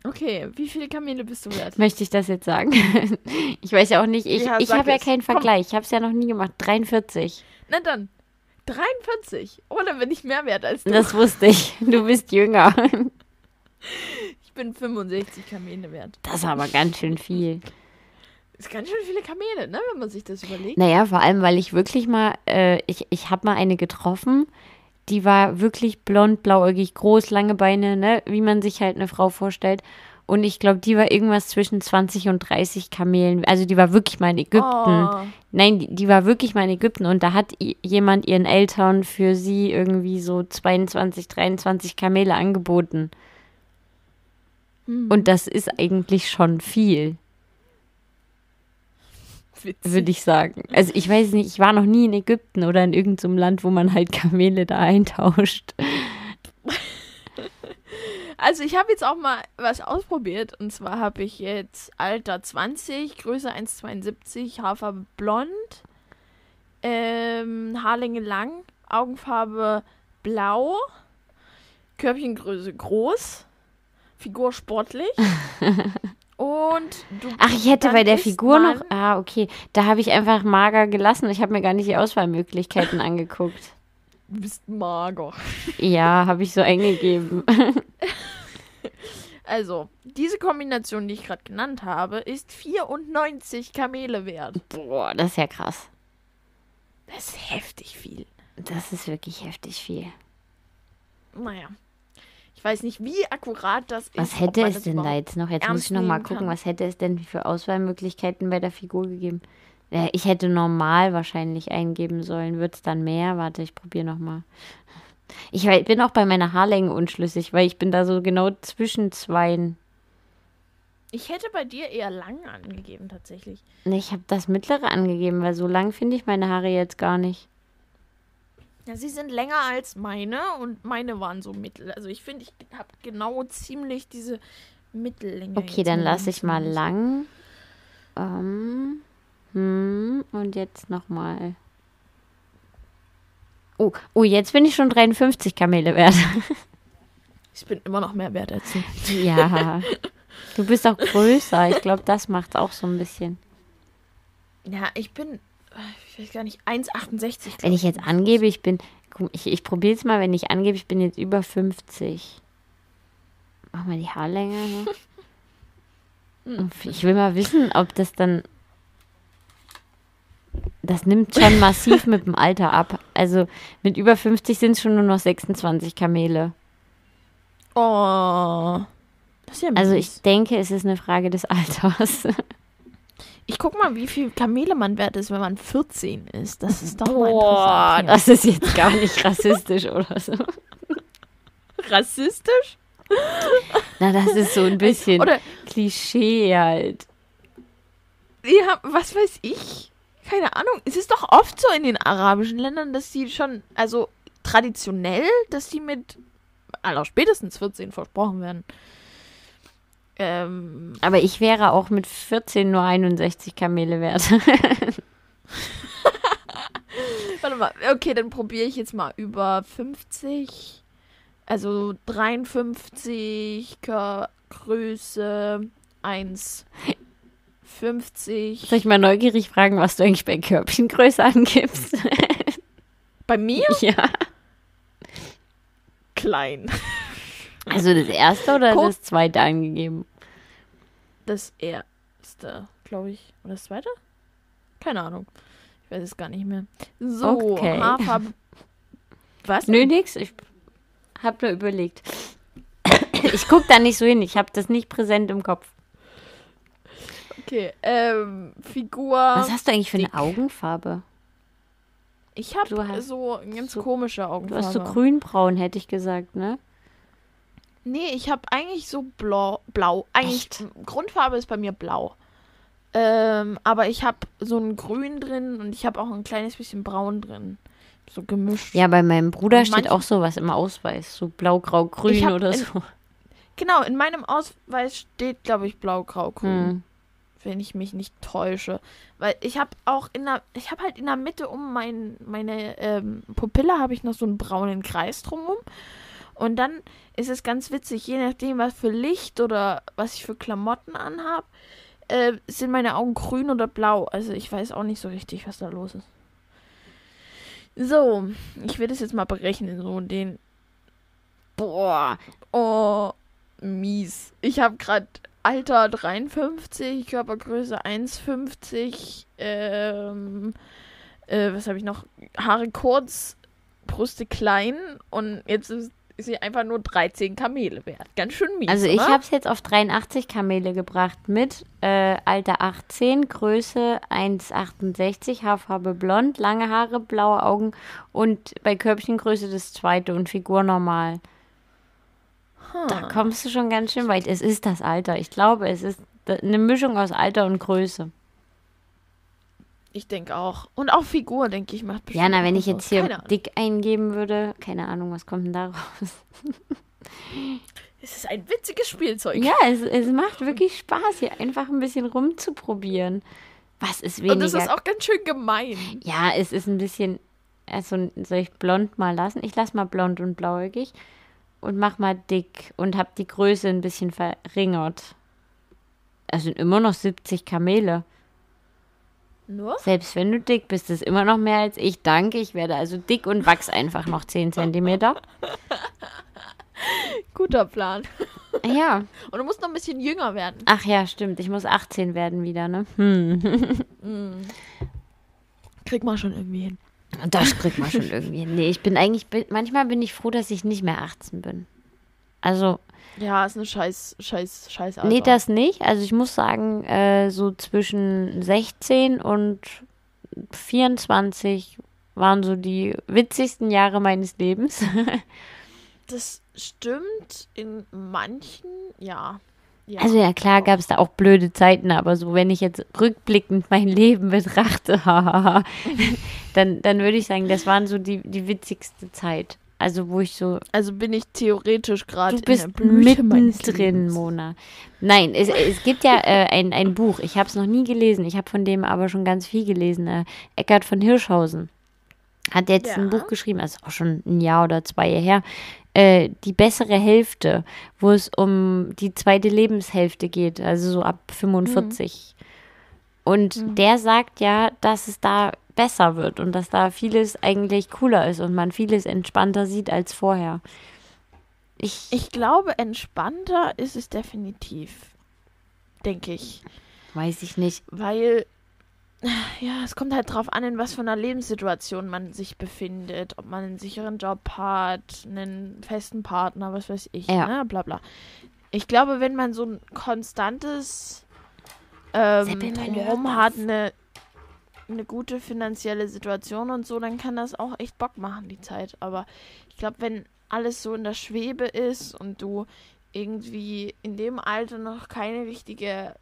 Okay, wie viele Kamele bist du wert? Möchte ich das jetzt sagen? ich weiß ja auch nicht. Ich, Ja, ich habe ja keinen Komm. Vergleich. Ich habe es ja noch nie gemacht. 43. Na dann. 43. Oh, dann bin ich mehr wert als du. Das wusste ich. Du bist jünger. ich bin 65 Kamele wert. Das ist aber ganz schön viel. Das ist ganz schön viele Kamele, ne, wenn man sich das überlegt. Naja, vor allem, weil ich wirklich mal, äh, ich, ich habe mal eine getroffen, die war wirklich blond, blauäugig, groß, lange Beine, ne, wie man sich halt eine Frau vorstellt. Und ich glaube, die war irgendwas zwischen 20 und 30 Kamelen. Also die war wirklich mal in Ägypten. Oh. Nein, die, die war wirklich mal in Ägypten und da hat jemand ihren Eltern für sie irgendwie so 22, 23 Kamele angeboten. Hm, Und das ist eigentlich schon viel, witzig. würde ich sagen. Also ich weiß nicht, ich war noch nie in Ägypten oder in irgendeinem Land, wo man halt Kamele da eintauscht. Also ich habe jetzt auch mal was ausprobiert. Und zwar habe ich jetzt Alter 20, Größe 1,72, Haarfarbe blond, ähm, Haarlänge lang, Augenfarbe blau, Körbchengröße groß, Figur sportlich. und du Ach, ich hätte bei der Figur noch. Ah, okay. Da habe ich einfach mager gelassen. Ich habe mir gar nicht die Auswahlmöglichkeiten angeguckt. Du bist mager. Ja, habe ich so eingegeben. Also, diese Kombination, die ich gerade genannt habe, ist 94 Kamele wert. Boah, das ist ja krass. Das ist heftig viel. Das ist wirklich heftig viel. Naja. Ich weiß nicht, wie akkurat das ist. Was hätte es denn da jetzt noch? Jetzt muss ich noch mal nehmen gucken, kann. was hätte es denn für Auswahlmöglichkeiten bei der Figur gegeben? Äh, Ich hätte normal wahrscheinlich eingeben sollen. Wird es dann mehr? Warte, ich probiere noch mal. Ich bin auch bei meiner Haarlänge unschlüssig, weil ich bin da so genau zwischen zweien. Ich hätte bei dir eher lang angegeben, tatsächlich. Ich habe das mittlere angegeben, weil so lang finde ich meine Haare jetzt gar nicht. Ja, sie sind länger als meine und meine waren so mittel. Also ich finde, ich habe genau ziemlich diese Mittellänge. Okay, dann lasse ich mal lang. Ähm, hm, und jetzt noch mal. Oh, oh, jetzt bin ich schon 53 Kamele wert. Ich bin immer noch mehr wert als du. ja. Du bist auch größer. Ich glaube, das macht auch so ein bisschen. Ja, ich bin, ich weiß gar nicht, 1,68. glaub Wenn ich jetzt angebe, ich bin. Ich, ich probiere jetzt mal, wenn ich angebe, ich bin jetzt über 50. Mach mal die Haarlänge. Ne? Und Ich will mal wissen, ob das dann. Das nimmt schon massiv mit dem Alter ab. Also mit über 50 sind es schon nur noch 26 Kamele. Oh. Ja Also ich denke, es ist eine Frage des Alters. Ich guck mal, wie viel Kamele man wert ist, wenn man 14 ist. Das ist doch mal Boah, interessant. das ist jetzt gar nicht rassistisch oder so. rassistisch? Na, das ist so ein bisschen Oder Klischee halt. ja, was weiß ich? Keine Ahnung. Es ist doch oft so in den arabischen Ländern, dass die schon, also traditionell, dass die mit aller spätestens 14 versprochen werden. Ähm, Aber ich wäre auch mit 14 nur 61 Kamele wert. warte mal, okay, dann probiere ich jetzt mal über 50, also 53 Kör Größe 1,50. Soll ich mal neugierig fragen, was du eigentlich bei Körbchengröße angibst? Bei mir ja. klein. Also das erste oder Guck. das zweite angegeben? Das erste, glaube ich. Oder das zweite? Keine Ahnung. Ich weiß es gar nicht mehr. So, Okay. Haarfarbe. Was? Nö, nix. Ich hab nur überlegt. Ich guck da nicht so hin. Ich habe das nicht präsent im Kopf. Okay, ähm, Figur. Was hast du eigentlich für eine dick. Augenfarbe? Ich habe Du so ganz so- komische Du Augenfarbe. hast so grünbraun, hätte ich gesagt, ne? Nee, ich habe eigentlich so blau. blau. Eigentlich, Echt? Grundfarbe ist bei mir blau. Ähm, aber ich habe so ein Grün drin und ich habe auch ein kleines bisschen Braun drin. So gemischt. Ja, bei meinem Bruder Und steht auch sowas im Ausweis. So blau, grau, grün oder in- so. Genau, in meinem Ausweis steht, glaube ich, blau, grau, grün. Hm. wenn ich mich nicht täusche. Weil ich habe auch in der, ich habe halt in der Mitte um mein, meine ähm, Pupille habe ich noch so einen braunen Kreis drumherum. Und dann ist es ganz witzig, je nachdem, was für Licht oder was ich für Klamotten anhab, äh, sind meine Augen grün oder blau. Also ich weiß auch nicht so richtig, was da los ist. So, ich will das jetzt mal berechnen. So den. Boah. Oh, mies. Ich habe gerade Alter 53, Körpergröße 1,50, ähm, äh, was habe ich noch? Haare kurz, Brüste klein und jetzt ist sie einfach nur 13 Kamele wert. Ganz schön mies. Also ich habe es jetzt auf 83 Kamele gebracht mit äh, Alter 18, Größe 1,68, Haarfarbe blond, lange Haare, blaue Augen und bei Körbchengröße das zweite und Figur normal. Da kommst du schon ganz schön weit. Es ist das Alter. Ich glaube, es ist eine Mischung aus Alter und Größe. Ich denke auch. Und auch Figur, denke ich, macht bestimmt Ja, na, wenn ich jetzt hier dick eingeben würde, keine Ahnung, was kommt denn da raus? Es ist ein witziges Spielzeug. Ja, es, es macht wirklich Spaß, hier einfach ein bisschen rumzuprobieren. Was ist weniger? Und das ist auch ganz schön gemein. ja, es ist ein bisschen. Also, soll ich blond mal lassen? Ich lasse mal blond und blauäugig und mach mal dick und hab die Größe ein bisschen verringert. Es sind immer noch 70 Kamele. Nur? Selbst wenn du dick bist, ist immer noch mehr als ich. Danke, ich werde also dick und wachs einfach noch 10 Zentimeter. Guter Plan. Ja. Und du musst noch ein bisschen jünger werden. Ach ja, stimmt. Ich muss 18 werden wieder, ne? Hm. Krieg mal schon irgendwie hin. Das kriegt man schon irgendwie hin. Nee, ich bin eigentlich, manchmal bin ich froh, dass ich nicht mehr 18 bin. Also, Ja, ist eine scheiß, scheiß, scheiß Alter. nee, das nicht. Also ich muss sagen, äh, so zwischen 16 und 24 waren so die witzigsten Jahre meines Lebens. Das stimmt in manchen, ja. ja. Also ja, klar gab es da auch blöde Zeiten, aber so, wenn ich jetzt rückblickend mein Leben betrachte, dann, dann würde ich sagen, das waren so die, die witzigste Zeit. Also wo ich so Also bin ich theoretisch gerade Du in bist der Blüte mittendrin. Mona. Nein, es, es gibt ja äh, ein, ein Buch. Ich habe es noch nie gelesen. Ich habe von dem aber schon ganz viel gelesen. Äh, Eckhard von Hirschhausen hat jetzt Ja. ein Buch geschrieben, also auch schon ein Jahr oder zwei Jahre her. Äh, die bessere Hälfte, wo es um die zweite Lebenshälfte geht, also so ab 45. Und der sagt ja, dass es da besser wird und dass da vieles eigentlich cooler ist und man vieles entspannter sieht als vorher. Ich, Ich glaube, entspannter ist es definitiv. Denke ich. weiß ich nicht. Weil, ja, es kommt halt drauf an, in was für einer Lebenssituation man sich befindet. Ob man einen sicheren Job hat, einen festen Partner, was weiß ich, Ja. ne, bla bla. Ich glaube, wenn man so ein konstantes ähm, Drumherum hat, eine, eine gute finanzielle Situation und so, dann kann das auch echt Bock machen, die Zeit. Aber ich glaube, wenn alles so in der Schwebe ist und du irgendwie in dem Alter noch keine richtige,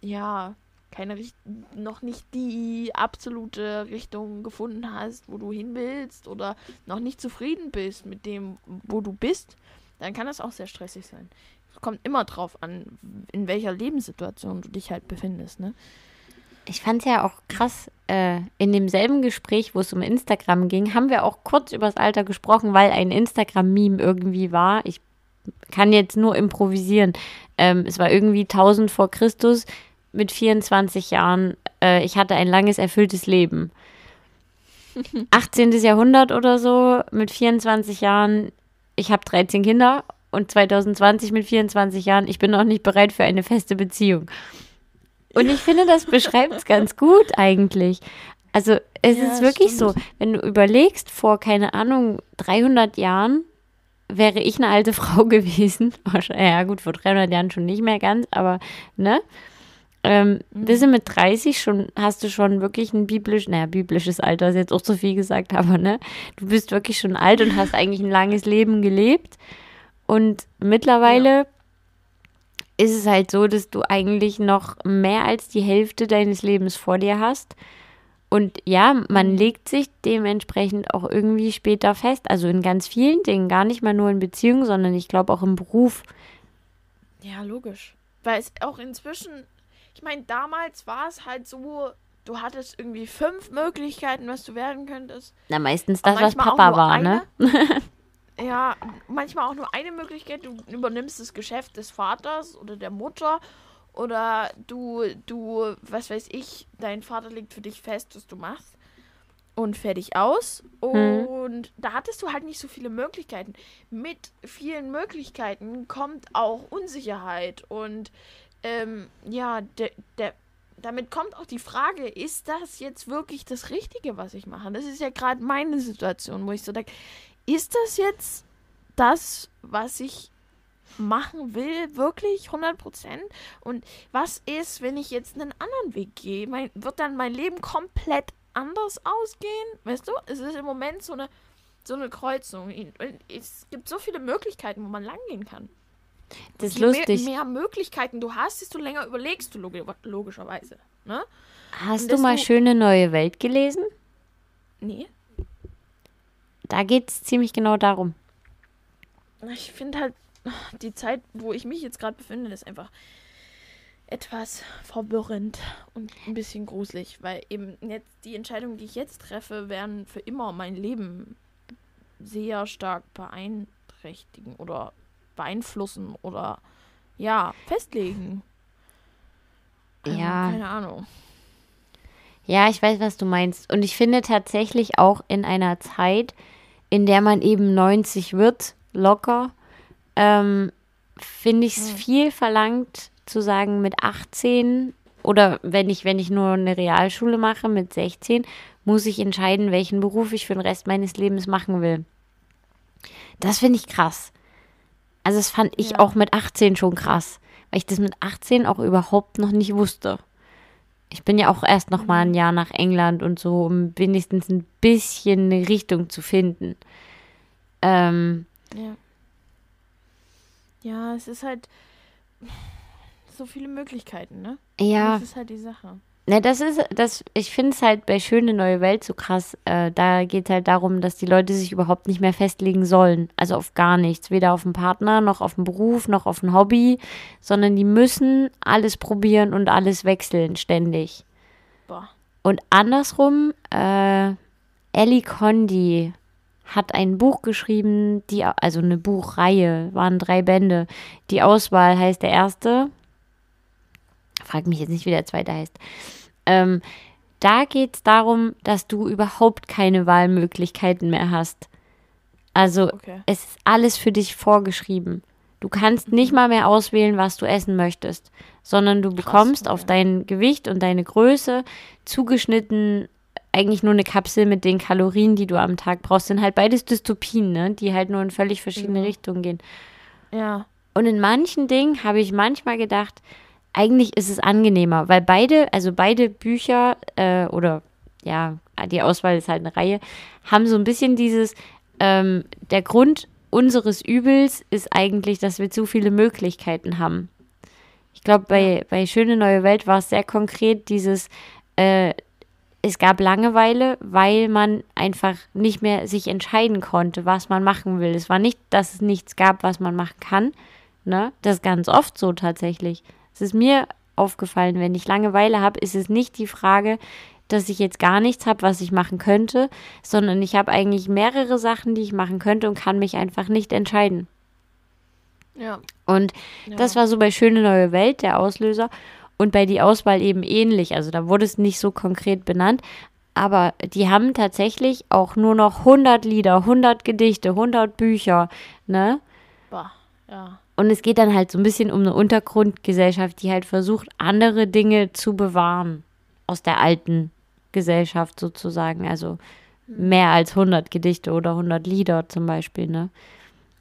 ja, keine noch nicht die absolute Richtung gefunden hast, wo du hin willst oder noch nicht zufrieden bist mit dem, wo du bist, dann kann das auch sehr stressig sein. Es kommt immer drauf an, in welcher Lebenssituation du dich halt befindest, ne? Ich fand es ja auch krass, äh, in demselben Gespräch, wo es um Instagram ging, haben wir auch kurz übers Alter gesprochen, weil ein Instagram-Meme irgendwie war. Ich kann jetzt nur improvisieren. Ähm, es war irgendwie 1000 vor Christus mit 24 Jahren. Äh, ich hatte ein langes, erfülltes Leben. 18. Jahrhundert oder so mit 24 Jahren. Ich habe 13 Kinder und 2020 mit 24 Jahren. Ich bin noch nicht bereit für eine feste Beziehung. Und ich finde, das beschreibt es ganz gut eigentlich. Also es Ja, ist wirklich stimmt. so, wenn du überlegst, vor, keine Ahnung, 300 Jahren wäre ich eine alte Frau gewesen. Ja gut, vor 300 Jahren schon nicht mehr ganz, aber ne? Ähm, Mhm. Bist du mit 30 schon, hast du schon wirklich ein biblisch, naja, biblisches Alter ist jetzt auch zu viel gesagt, aber ne? Du bist wirklich schon alt und hast eigentlich ein langes Leben gelebt. Und mittlerweile ist es halt so, dass du eigentlich noch mehr als die Hälfte deines Lebens vor dir hast. Und ja, man legt sich dementsprechend auch irgendwie später fest. Also in ganz vielen Dingen, gar nicht mal nur in Beziehungen, sondern ich glaube auch im Beruf. Ja, logisch. Weil es auch inzwischen, ich meine, damals war es halt so, du hattest irgendwie fünf Möglichkeiten, was du werden könntest. Na, meistens das, was Papa war, eine. ne? Ja, manchmal auch nur eine Möglichkeit, du übernimmst das Geschäft des Vaters oder der Mutter oder du, du, was weiß ich, dein Vater legt für dich fest, was du machst und fertig aus. Und da hattest du halt nicht so viele Möglichkeiten. Mit vielen Möglichkeiten kommt auch Unsicherheit und ähm, ja, der, der, damit kommt auch die Frage, ist das jetzt wirklich das Richtige, was ich mache? Das ist ja gerade meine Situation, wo ich so denke, ist das jetzt das, was ich machen will, wirklich 100%? Und was ist, wenn ich jetzt einen anderen Weg gehe? Mein, wird dann mein Leben komplett anders ausgehen? Weißt du, es ist im Moment so eine, so eine Kreuzung. Es gibt so viele Möglichkeiten, wo man langgehen kann. Das ist Je lustig. Mehr, mehr Möglichkeiten du hast, desto länger überlegst du logi logischerweise. Ne? Hast du mal Schöne neue Welt gelesen? Nee. Da geht es ziemlich genau darum. Ich finde halt, die Zeit, wo ich mich jetzt gerade befinde, ist einfach etwas verwirrend und ein bisschen gruselig, weil eben jetzt die Entscheidungen, die ich jetzt treffe, werden für immer mein Leben sehr stark beeinträchtigen oder beeinflussen oder ja, festlegen. Also, Ja. Keine Ahnung. Ja, ich weiß, was du meinst. Und ich finde tatsächlich auch in einer Zeit, in der man eben 90 wird, locker, ähm, finde ich es viel verlangt zu sagen, mit 18 oder wenn ich, wenn ich nur eine Realschule mache, mit 16, muss ich entscheiden, welchen Beruf ich für den Rest meines Lebens machen will. Das finde ich krass. Also das fand ich Ja. auch mit 18 schon krass, weil ich das mit 18 auch überhaupt noch nicht wusste. Ich bin ja auch erst noch mal ein Jahr nach England und so, um wenigstens ein bisschen eine Richtung zu finden. Ähm, Ja. Ja, es ist halt so viele Möglichkeiten, ne? ja, Das ist halt die Sache. Ne, das ist, das, ich finde es halt bei Schöne Neue Welt so krass. Äh, da geht es halt darum, dass die Leute sich überhaupt nicht mehr festlegen sollen. Also auf gar nichts. Weder auf einen Partner, noch auf einen Beruf, noch auf ein Hobby, sondern die müssen alles probieren und alles wechseln ständig. Boah. Und andersrum, äh, Ellie Condi hat ein Buch geschrieben, die, also eine Buchreihe, waren drei Bände. Die Auswahl heißt der erste. Frag mich jetzt nicht, wie der zweite heißt. Ähm, da geht es darum, dass du überhaupt keine Wahlmöglichkeiten mehr hast. Also Okay. es ist alles für dich vorgeschrieben. Du kannst nicht mal mehr auswählen, was du essen möchtest, sondern du bekommst auf okay. dein Gewicht und deine Größe zugeschnitten eigentlich nur eine Kapsel mit den Kalorien, die du am Tag brauchst. Sind halt beides Dystopien, ne? die halt nur in völlig verschiedene Ja. Richtungen gehen. Ja. Und in manchen Dingen habe ich manchmal gedacht, eigentlich ist es angenehmer, weil beide, also beide Bücher äh, oder ja, die Auswahl ist halt eine Reihe, haben so ein bisschen dieses, ähm, der Grund unseres Übels ist eigentlich, dass wir zu viele Möglichkeiten haben. Ich glaube, bei, bei Schöne Neue Welt war es sehr konkret dieses, äh, es gab Langeweile, weil man einfach nicht mehr sich entscheiden konnte, was man machen will. Es war nicht, dass es nichts gab, was man machen kann. Ne? Das ist ganz oft so tatsächlich. Es ist mir aufgefallen, wenn ich Langeweile habe, ist es nicht die Frage, dass ich jetzt gar nichts habe, was ich machen könnte, sondern ich habe eigentlich mehrere Sachen, die ich machen könnte und kann mich einfach nicht entscheiden. Ja. Und ja. das war so bei Schöne Neue Welt der Auslöser und bei die Auswahl eben ähnlich. Also da wurde es nicht so konkret benannt, aber die haben tatsächlich auch nur noch 100 Lieder, 100 Gedichte, 100 Bücher, ne? Boah. Ja. Und es geht dann halt so ein bisschen um eine Untergrundgesellschaft, die halt versucht, andere Dinge zu bewahren aus der alten Gesellschaft sozusagen. Also mehr als 100 Gedichte oder 100 Lieder zum Beispiel, ne?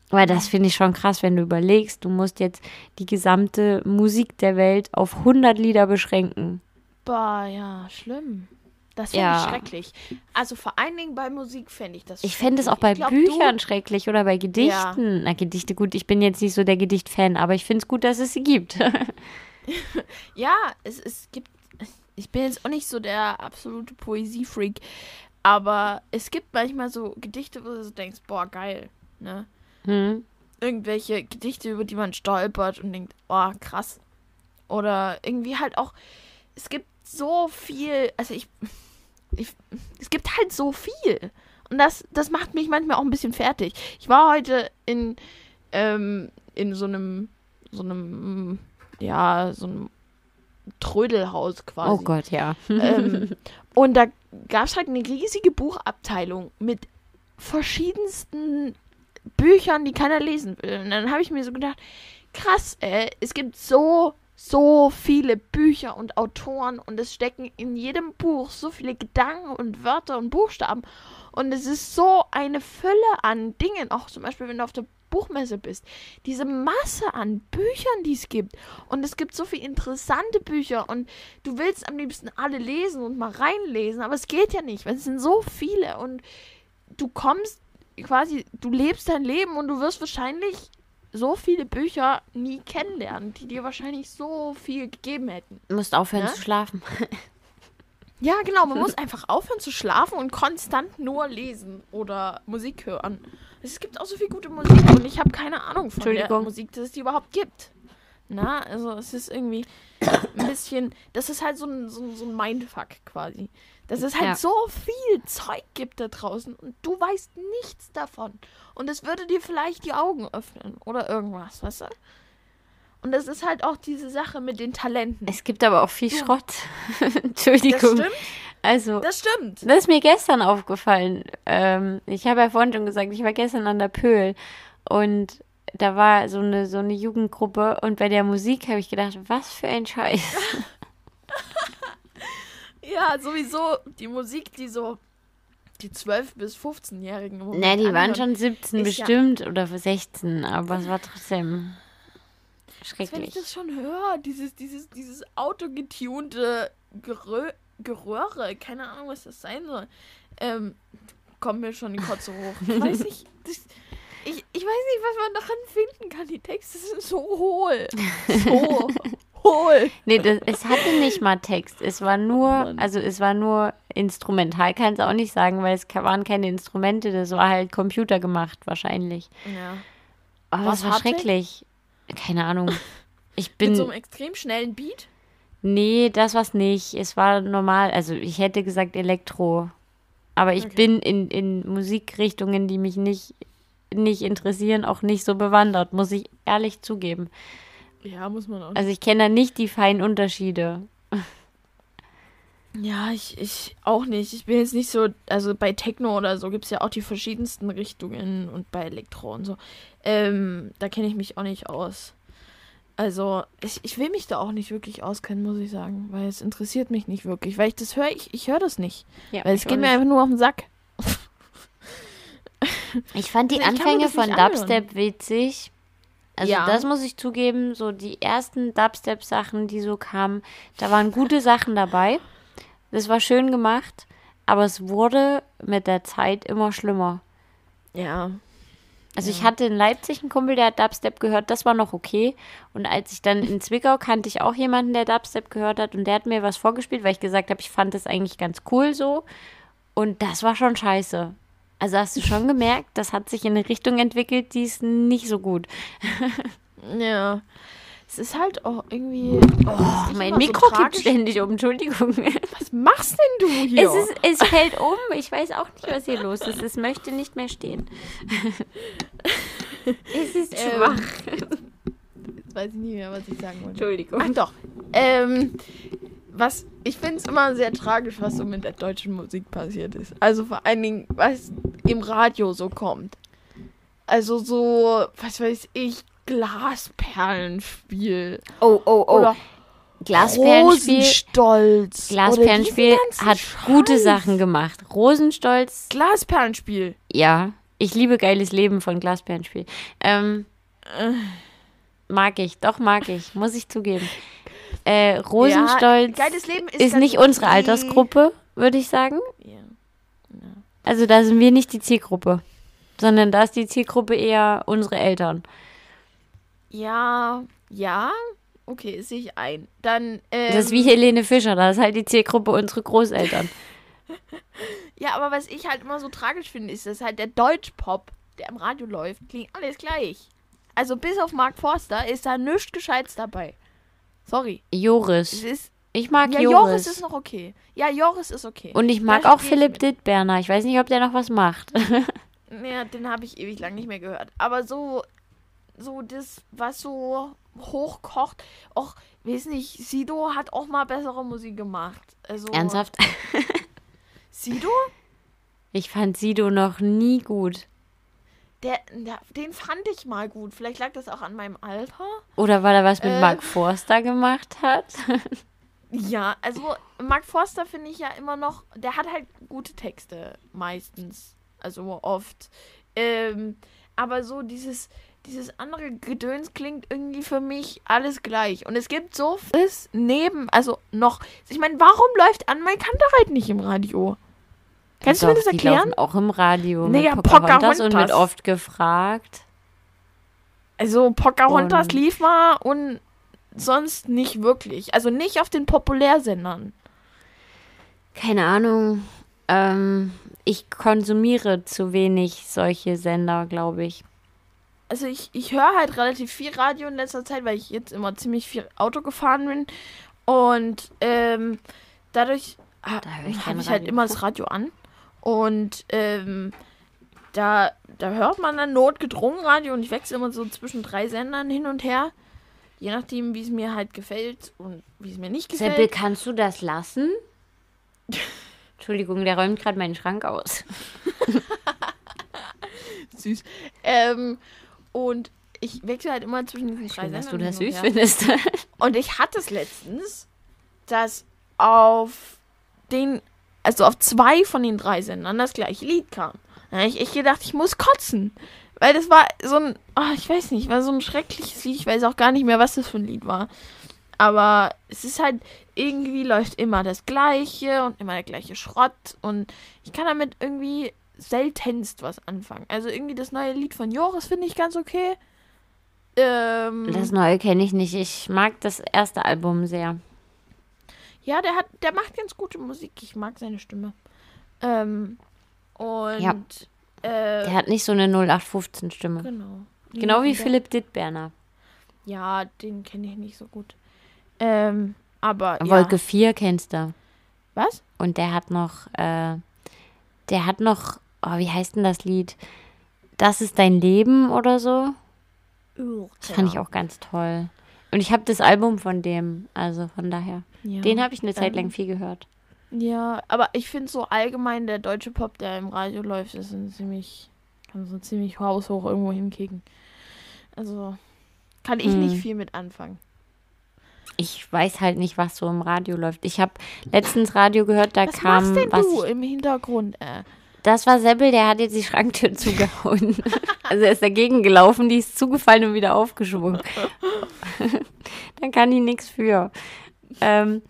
Weil das finde ich schon krass, wenn du überlegst, du musst jetzt die gesamte Musik der Welt auf 100 Lieder beschränken. Boah, ja, schlimm. Das finde Ja. ich schrecklich. Also vor allen Dingen bei Musik fände ich das Ich fände es auch bei glaub, Büchern schrecklich oder bei Gedichten. Na, Gedichte, gut, ich bin jetzt nicht so der Gedicht-Fan, aber ich finde es gut, dass es sie gibt. Du, ja, es, es gibt. Ich bin jetzt auch nicht so der absolute Poesie-Freak, aber es gibt manchmal so Gedichte, wo du so denkst, boah, geil, ne? hm? Irgendwelche Gedichte, über die man stolpert und denkt, oh, krass. Oder irgendwie halt auch, es gibt so viel, also ich, ich es gibt halt so viel. Und das, das macht mich manchmal auch ein bisschen fertig. Ich war heute in, ähm, in so einem, so einem, ja, so einem Trödelhaus quasi. Oh Gott, ja. Ähm, und da gab es halt eine riesige Buchabteilung mit verschiedensten Büchern, die keiner lesen will. Und dann habe ich mir so gedacht, krass, ey, es gibt so, so viele Bücher und Autoren und es stecken in jedem Buch so viele Gedanken und Wörter und Buchstaben. Und es ist so eine Fülle an Dingen, auch zum Beispiel, wenn du auf der Buchmesse bist. Diese Masse an Büchern, die es gibt. Und es gibt so viele interessante Bücher. Und du willst am liebsten alle lesen und mal reinlesen. Aber es geht ja nicht, weil es sind so viele. Und du kommst quasi, du lebst dein Leben und du wirst wahrscheinlich so viele Bücher nie kennenlernen, die dir wahrscheinlich so viel gegeben hätten. Du musst aufhören Ja? zu schlafen. Ja, genau. Man muss einfach aufhören zu schlafen und konstant nur lesen oder Musik hören. Es gibt auch so viel gute Musik und ich habe keine Ahnung von der. Musik, dass es die überhaupt gibt. Na, also es ist irgendwie ein bisschen, das ist halt so ein, so, so ein Mindfuck quasi. Dass es halt Ja. so viel Zeug gibt da draußen und du weißt nichts davon. Und es würde dir vielleicht die Augen öffnen oder irgendwas, weißt du? Und das ist halt auch diese Sache mit den Talenten. Es gibt aber auch viel Schrott. Das Entschuldigung. stimmt, Also, das stimmt. das ist mir gestern aufgefallen. Ähm, ich habe ja vorhin schon gesagt, ich war gestern an der Pöhl und da war so eine, so eine Jugendgruppe und bei der Musik habe ich gedacht, was für ein Scheiß. Ja, sowieso die Musik, die so die 12- bis 15-Jährigen. im Moment Ne, die waren schon 17 ist ja- bestimmt oder 16, aber es war trotzdem Als Wenn ich schrecklich. das schon höre, dieses, dieses, dieses autogetunte Gerö Geröhre, keine Ahnung, was das sein soll, ähm, kommt mir schon die Kotze hoch. Ich weiß nicht, das, ich, ich weiß nicht, was man daran finden kann. Die Texte sind so hohl. So hohl. Nee, das, es hatte nicht mal Text. Es war nur, Mann. also es war nur instrumental, kann es auch nicht sagen, weil es waren keine Instrumente, das war halt Computer gemacht wahrscheinlich. Ja. Aber Was es war schrecklich. Keine Ahnung. Ich Mit so bin, einem extrem schnellen Beat. nee, das war's nicht. Es war normal, also ich hätte gesagt Elektro. Aber ich Okay. bin in, in Musikrichtungen, die mich nicht, nicht interessieren, auch nicht so bewandert, muss ich ehrlich zugeben. Ja, muss man auch. Also ich kenne da nicht die feinen Unterschiede. Ja, ich, ich auch nicht. Ich bin jetzt nicht so, also bei Techno oder so gibt es ja auch die verschiedensten Richtungen und bei Elektro und so. Ähm, da kenne ich mich auch nicht aus. Also, ich, ich will mich da auch nicht wirklich auskennen, muss ich sagen, weil es interessiert mich nicht wirklich. Weil ich das höre, ich, ich höre das nicht. Ja, Weil es geht mir einfach nur auf den Sack. Ich fand die Also Anfänge von anhören. Dubstep witzig. Also Ja. das muss ich zugeben, so die ersten Dubstep-Sachen, die so kamen, da waren gute Sachen dabei. Das war schön gemacht, aber es wurde mit der Zeit immer schlimmer. Ja. Also ich hatte in Leipzig einen Kumpel, der hat Dubstep gehört, das war noch okay. Und als ich dann in Zwickau kannte ich auch jemanden, der Dubstep gehört hat und der hat mir was vorgespielt, weil ich gesagt habe, ich fand das eigentlich ganz cool so. Und das war schon scheiße. Also hast du schon gemerkt, das hat sich in eine Richtung entwickelt, die ist nicht so gut. Ja. Es ist halt auch irgendwie. Oh, mein Mikro kippt ständig um, Entschuldigung. Was machst denn du hier? Es, ist, es fällt um. Ich weiß auch nicht, was hier los ist. Es möchte nicht mehr stehen. es ist Ähm, schwach. Jetzt weiß ich nicht mehr, was ich sagen wollte. Entschuldigung. Ach doch. Ähm, was, ich finde es immer sehr tragisch, was so mit der deutschen Musik passiert ist. Also vor allen Dingen, was im Radio so kommt. Also so, was weiß ich, Glasperlenspiel. Oh, oh, oh. Oder Glasperlenspiel. Rosenstolz. Glasperlenspiel hat ganzen gute Scheiß. Sachen gemacht. Rosenstolz, Glasperlenspiel. ja. Ich liebe geiles Leben von Glasperlenspiel. Ähm, Äh. mag ich, doch mag ich, muss ich zugeben. Äh, Rosenstolz Ja, ist, ist nicht unsere. Altersgruppe, würde ich sagen. Ja. Also da sind wir nicht die Zielgruppe, sondern da ist die Zielgruppe eher unsere Eltern. Ja, ja. Okay, sehe ich ein. Dann. Ähm, Das ist wie Helene Fischer, da ist halt die Zielgruppe unsere Großeltern. Ja, aber was ich halt immer so tragisch finde, ist, dass halt der Deutschpop, der im Radio läuft, klingt alles gleich. Also bis auf Mark Forster ist da nichts Gescheites dabei. Sorry. Es Joris. ist. Ich mag Ja, Joris. Joris ist noch okay. Ja, Joris ist okay. Und ich mag Da auch Philipp. Dittberner. Ich weiß nicht, ob der noch was macht. Ja, den habe ich ewig lang nicht mehr gehört. Aber so, so das, was so hochkocht, auch, weiß nicht, Sido hat auch mal bessere Musik gemacht. Also, Ernsthaft? Sido? Ich fand Sido noch nie gut. Der, der, den fand ich mal gut. Vielleicht lag das auch an meinem Alter. Oder weil er was mit Äh. Mark Forster gemacht hat. Ja, also Mark Forster finde ich ja immer noch, der hat halt gute Texte meistens, also oft. Ähm, aber so dieses, dieses andere Gedöns klingt irgendwie für mich alles gleich. Und es gibt so vieles neben, also noch, ich meine, warum läuft Anmal Kantereit nicht im Radio? Kannst Doch, du mir das die erklären? laufen auch im Radio Nee, mit ja, Pocahontas und Pocahontas. wird oft gefragt. Also Pocahontas Und- lief mal und sonst nicht wirklich. Also nicht auf den Populärsendern. Keine Ahnung. Ähm, ich konsumiere zu wenig solche Sender, glaube ich. Also ich, ich höre halt relativ viel Radio in letzter Zeit, weil ich jetzt immer ziemlich viel Auto gefahren bin. Und ähm, dadurch ha, Da höre ich habe kein ich halt immer das Radio an. Und ähm, da, da hört man dann notgedrungen Radio und ich wechsle immer so zwischen drei Sendern hin und her. Je nachdem, wie es mir halt gefällt und wie es mir nicht gefällt. Seppel, kannst du das lassen? Entschuldigung, der räumt gerade meinen Schrank aus. süß. Ähm, und ich wechsle halt immer zwischen diesen drei Schön, dass du das süß her. findest. Und ich hatte es letztens, dass auf den, also auf zwei von den drei Sendern das gleiche Lied kam. Da habe ich echt gedacht, ich muss kotzen. Weil das war so ein, ah, ich weiß nicht, war so ein schreckliches Lied. Ich weiß auch gar nicht mehr, was das für ein Lied war. Aber es ist halt, irgendwie läuft immer das Gleiche und immer der gleiche Schrott. Und ich kann damit irgendwie seltenst was anfangen. Also irgendwie das neue Lied von Joris finde ich ganz okay. Ähm, Das neue kenne ich nicht. Ich mag das erste Album sehr. Ja, der hat, der macht ganz gute Musik. Ich mag seine Stimme. Ähm, und Ja. Äh, Der hat nicht so eine 0815-Stimme. genau. Genau wie der- Philipp Dittberner. Ja, den kenne ich nicht so gut. Ähm, aber Wolke ja. 4 kennst du. Was? Und der hat noch, äh, der hat noch, oh, wie heißt denn das Lied? Das ist dein Leben oder so? Das fand ich auch ganz toll. Und ich habe das Album von dem, also von daher. Ja. Den habe ich eine Zeit lang viel gehört. Ja, aber ich finde so allgemein der deutsche Pop, der im Radio läuft, ist ein ziemlich, kann so ziemlich haushoch irgendwo hinkicken. Also kann ich Hm. nicht viel mit anfangen. Ich weiß halt nicht, was so im Radio läuft. Ich habe letztens Radio gehört, da Was kam machst denn was. du im Hintergrund? Äh? Das war Seppel, der hat jetzt die Schranktür zugehauen. also er ist dagegen gelaufen, die ist zugefallen und wieder aufgeschwungen. Dann kann ich nichts für. Ähm,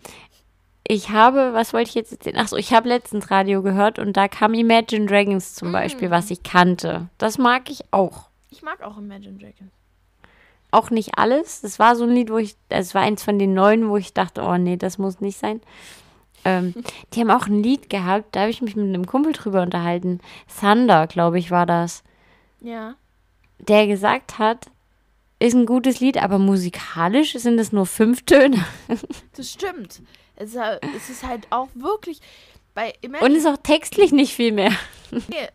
ich habe, was wollte ich jetzt erzählen? Achso, ich habe letztens Radio gehört und da kam Imagine Dragons zum Beispiel, was ich kannte. Das mag ich auch. Ich mag auch Imagine Dragons. Auch nicht alles. Das war so ein Lied, wo ich, es war eins von den neuen, wo ich dachte, oh nee, das muss nicht sein. Ähm, die haben auch ein Lied gehabt, da habe ich mich mit einem Kumpel drüber unterhalten. Thunder, glaube ich, war das. Ja. der gesagt hat, ist ein gutes Lied, aber musikalisch sind es nur fünf Töne. Das stimmt. Es ist, halt- es ist halt auch wirklich bei Und Imagine. ist auch textlich nicht viel mehr.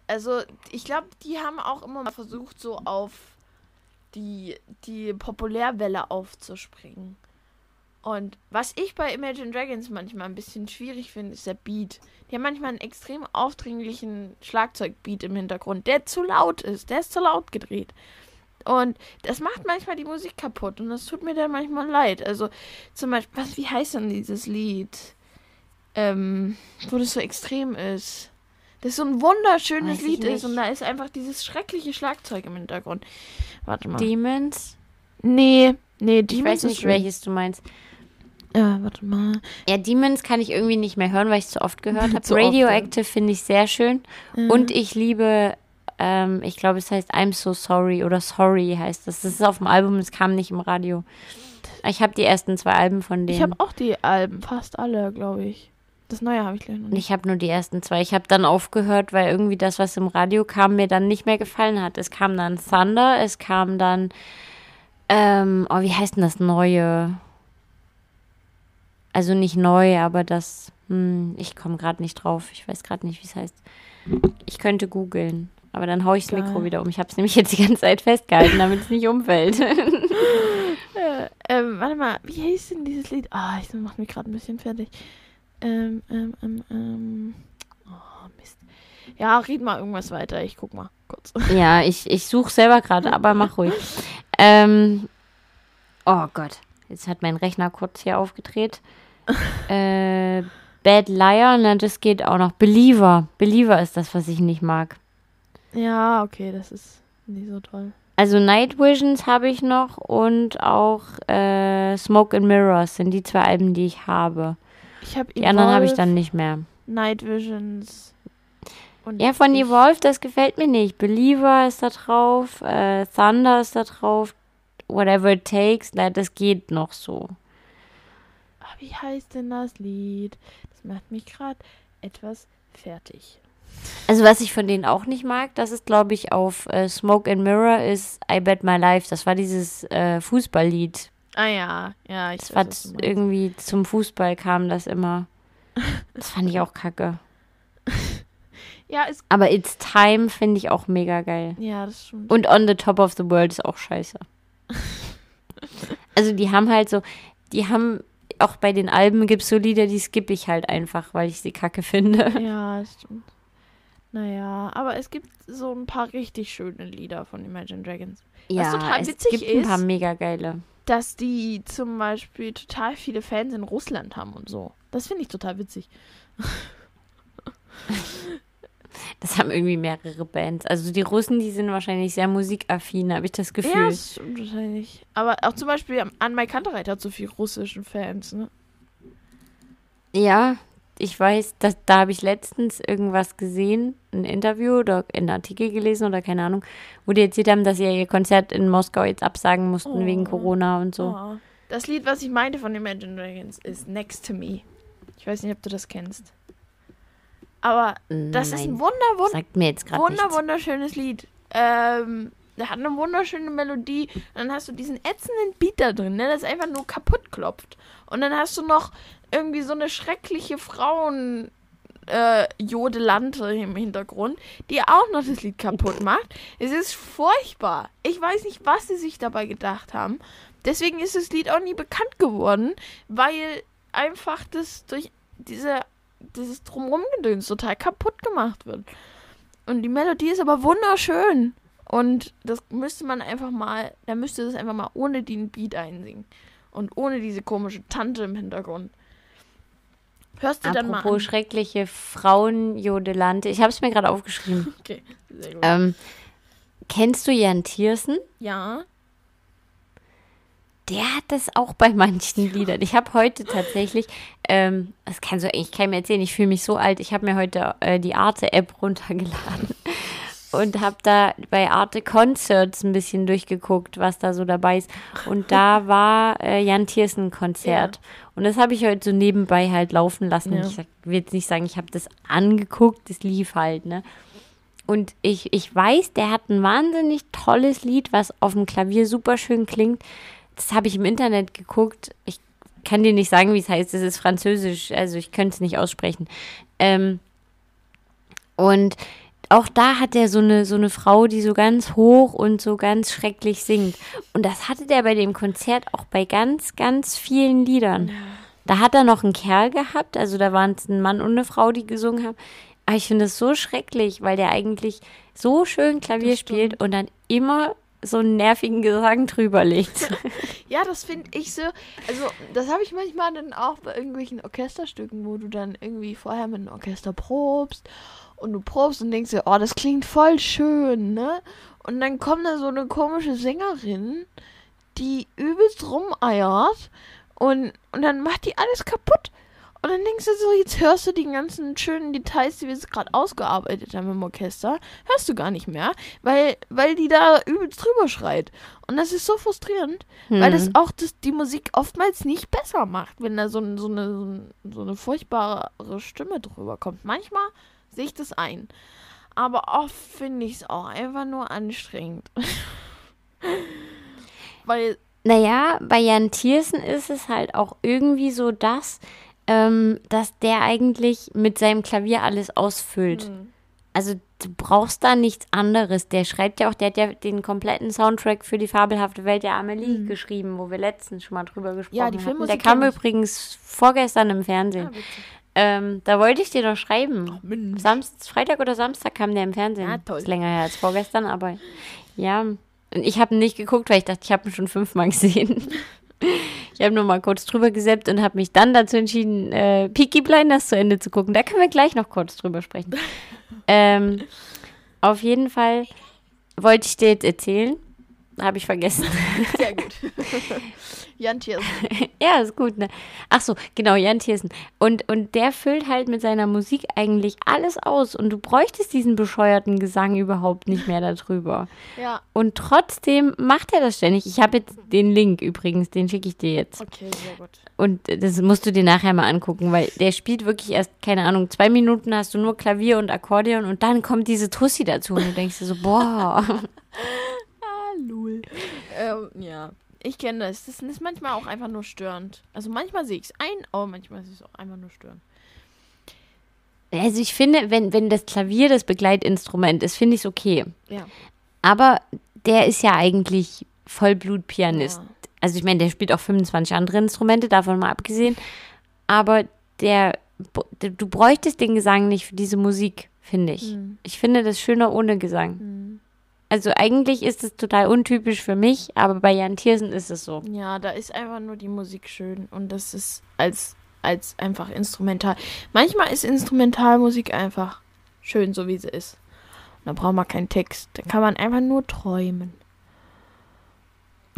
also ich glaube, die haben auch immer mal versucht, so auf die, die Populärwelle aufzuspringen. Und was ich bei Imagine Dragons manchmal ein bisschen schwierig finde, ist der Beat. Die haben manchmal einen extrem aufdringlichen Schlagzeugbeat im Hintergrund, der zu laut ist. Der ist zu laut gedreht. Und das macht manchmal die Musik kaputt. Und das tut mir dann manchmal leid. Also zum Beispiel, was, wie heißt denn dieses Lied? Ähm, wo das so extrem ist. Das so ein wunderschönes Weiß ich Lied ist und da ist einfach dieses schreckliche Schlagzeug im Hintergrund. Warte mal. Demons? nee, nee, Ich Demons weiß ist nicht, welches du meinst. Ja, warte mal. Ja, Demons kann ich irgendwie nicht mehr hören, weil ich es zu oft gehört habe. Radioactive finde ich sehr schön. Mhm. Und ich liebe, ähm, ich glaube, es heißt I'm So Sorry oder Sorry heißt das. Das ist auf dem Album, es kam nicht im Radio. Ich habe die ersten zwei Alben von Ich denen. habe auch die Alben, fast alle, glaube ich. Das neue habe ich leider noch nicht. ich habe nur die ersten zwei. Ich habe dann aufgehört, weil irgendwie das, was im Radio kam, mir dann nicht mehr gefallen hat. Es kam dann Thunder, es kam dann, ähm, oh, wie heißt denn das neue? Also nicht neu, aber das, hm, ich komme gerade nicht drauf. Ich weiß gerade nicht, wie es heißt. Ich könnte googeln, aber dann haue ich das. Mikro wieder um. Ich habe es nämlich jetzt die ganze Zeit festgehalten, damit es nicht umfällt. Äh, ähm, warte mal, wie hieß denn dieses Lied? Ah, ich mach mich gerade ein bisschen fertig. Ähm, ähm, ähm, ähm. Oh, Mist. Ja, red mal irgendwas weiter. Ich guck mal kurz. Ja, ich, ich suche selber gerade, aber mach ruhig. Ähm, oh Gott, jetzt hat mein Rechner kurz hier aufgedreht. äh, Bad Liar, na, das geht auch noch. Believer. Believer ist das, was ich nicht mag. Ja, okay, das ist nicht so toll. Also Night Visions habe ich noch und auch äh, Smoke and Mirrors sind die zwei Alben, die ich habe. Ich habe Die anderen habe ich dann nicht mehr. Night Visions. Und Ja, von Evolve, das gefällt mir nicht. Believer ist da drauf, äh, Thunder ist da drauf, Whatever It Takes, na, das geht noch so. Ah, Wie heißt denn das Lied? Das macht mich gerade etwas fertig. Also was ich von denen auch nicht mag, das ist glaube ich auf äh, Smoke and Mirror ist I Bet My Life. Das war dieses äh, Fußballlied. Ah ja, ja, ich Das weiß, war irgendwie zum Fußball kam das immer. Das fand ich auch kacke. Ja, es, Aber It's Time finde ich auch mega geil. ja, das stimmt. Und On the Top of the World ist auch scheiße. Also die haben halt so, die haben auch bei den Alben gibt es so Lieder, die skippe ich halt einfach, weil ich sie kacke finde. Ja, das stimmt. Naja, aber es gibt so ein paar richtig schöne Lieder von Imagine Dragons. Ja, total es witzig gibt ein paar ist- mega geile. Dass die zum Beispiel total viele Fans in Russland haben und so. Das finde ich total witzig. Das haben irgendwie mehrere Bands. Also die Russen, die sind wahrscheinlich sehr musikaffin, habe ich das Ja, Gefühl. das stimmt wahrscheinlich. Aber auch zum Beispiel an Mai Kantereit hat so viele russischen Fans, ne? Ja, ich weiß, dass, da habe ich letztens irgendwas gesehen, ein Interview oder einen Artikel gelesen oder keine Ahnung, wo die erzählt haben, dass sie ihr Konzert in Moskau jetzt absagen mussten Oh. wegen Corona und so. Oh. Das Lied, was ich meinte von Imagine Dragons, ist Next to Me. Ich weiß nicht, ob du das kennst. Aber das ist ein Nein, wunder, wunder, sagt mir jetzt wunder, nichts. wunderschönes Lied. Ähm, der hat eine wunderschöne Melodie. Und dann hast du diesen ätzenden Beat da drin, ne, das einfach nur kaputt klopft. Und dann hast du noch irgendwie so eine schreckliche Frauen äh, Jodelante im Hintergrund, die auch noch das Lied kaputt macht. Es ist furchtbar. Ich weiß nicht, was sie sich dabei gedacht haben. Deswegen ist das Lied auch nie bekannt geworden, weil einfach das durch diese dieses Drumrumgedöns total kaputt gemacht wird. Und die Melodie ist aber wunderschön. Und das müsste man einfach mal, da müsste das einfach mal ohne den Beat einsingen. Und ohne diese komische Tante im Hintergrund. Hörst du dann mal Apropos schreckliche Frauenjodelante. Ich habe es mir gerade aufgeschrieben. Okay, sehr gut. ähm, kennst du Jan Thiersen? ja. Der hat das auch bei manchen Liedern. Ich habe heute tatsächlich, ähm, das kann so eigentlich keinem erzählen, ich fühle mich so alt. Ich habe mir heute äh, die Arte-App runtergeladen und habe da bei Arte Concerts ein bisschen durchgeguckt, was da so dabei ist. Und da war äh, Jan Thiersen Konzert. Und das habe ich heute so nebenbei halt laufen lassen. Ja. Ich will jetzt nicht sagen, ich habe das angeguckt, das lief halt, ne? Und ich, ich weiß, der hat ein wahnsinnig tolles Lied, was auf dem Klavier super schön klingt. Das habe ich im Internet geguckt. Ich kann dir nicht sagen, wie es heißt. Es ist französisch, also ich könnte es nicht aussprechen. Ähm, und auch da hat er so eine, so eine Frau, die so ganz hoch und so ganz schrecklich singt. Und das hatte der bei dem Konzert auch bei ganz, ganz vielen Liedern. Da hat er noch einen Kerl gehabt, also da waren es ein Mann und eine Frau, die gesungen haben. Aber ich finde das so schrecklich, weil der eigentlich so schön Klavier spielt und dann immer so einen nervigen Gesang drüber legt. Ja, das finde ich so. Also, das habe ich manchmal dann auch bei irgendwelchen Orchesterstücken, wo du dann irgendwie vorher mit einem Orchester probst und du probst und denkst dir, oh, das klingt voll schön, ne? Und dann kommt da so eine komische Sängerin, die übelst rumeiert und, und dann macht die alles kaputt. Und dann denkst du so, jetzt hörst du die ganzen schönen Details, die wir jetzt gerade ausgearbeitet haben im Orchester, hörst du gar nicht mehr, weil, weil die da übelst drüber schreit. Und das ist so frustrierend, weil das auch das, die Musik oftmals nicht besser macht, wenn da so, so, eine, so, ein- so eine furchtbare Stimme drüber kommt. Manchmal sehe ich das ein. Aber oft finde ich es auch einfach nur anstrengend. weil, Naja, bei Jan Thiersen ist es halt auch irgendwie so das, ähm, dass der eigentlich mit seinem Klavier alles ausfüllt. Also du brauchst da nichts anderes. Der schreibt ja auch, der hat ja den kompletten Soundtrack für die fabelhafte Welt der Amelie geschrieben, wo wir letztens schon mal drüber gesprochen Ja, die haben. Filmmusik Der kam übrigens vorgestern im Fernsehen. Ah, witzig. Ähm, da wollte ich dir doch schreiben. Mensch. Samst, Freitag oder Samstag kam der im Fernsehen. Ja, toll. Ist länger her als vorgestern, aber ja. Und ich habe ihn nicht geguckt, weil ich dachte, ich habe ihn schon fünfmal gesehen. Ich habe nur mal kurz drüber gesäppt und habe mich dann dazu entschieden, äh, Peaky Blinders zu Ende zu gucken. Da können wir gleich noch kurz drüber sprechen. ähm, auf jeden Fall wollte ich dir jetzt erzählen. Habe ich vergessen. Sehr gut. Jan Thiersen. ja, ist gut, ne? Ach so, genau, Jan Thiersen. Und, und der füllt halt mit seiner Musik eigentlich alles aus. Und du bräuchtest diesen bescheuerten Gesang überhaupt nicht mehr darüber. Ja. Und trotzdem macht er das ständig. Ich habe jetzt den Link übrigens, den schicke ich dir jetzt. Okay, sehr gut. Und das musst du dir nachher mal angucken, weil der spielt wirklich erst, keine Ahnung, zwei Minuten hast du nur Klavier und Akkordeon und dann kommt diese Tussi dazu und du denkst dir so, boah. Lul. Ähm, ja. Ich kenne das. Das ist manchmal auch einfach nur störend. Also manchmal sehe ich es ein, aber manchmal ist es auch einfach nur störend. Also ich finde, wenn, wenn das Klavier das Begleitinstrument ist, finde ich es okay. Ja. Aber der ist ja eigentlich Vollblut-Pianist. Ja. Also ich meine, der spielt auch 25 andere Instrumente, davon mal abgesehen. Aber der, du bräuchtest den Gesang nicht für diese Musik, finde ich. Hm. Ich finde das schöner ohne Gesang. Hm. Also eigentlich ist es total untypisch für mich, aber bei Jan Thiersen ist es so. Ja, da ist einfach nur die Musik schön und das ist als, als einfach instrumental. Manchmal ist Instrumentalmusik einfach schön, so wie sie ist. Und da braucht man keinen Text. Da kann man einfach nur träumen.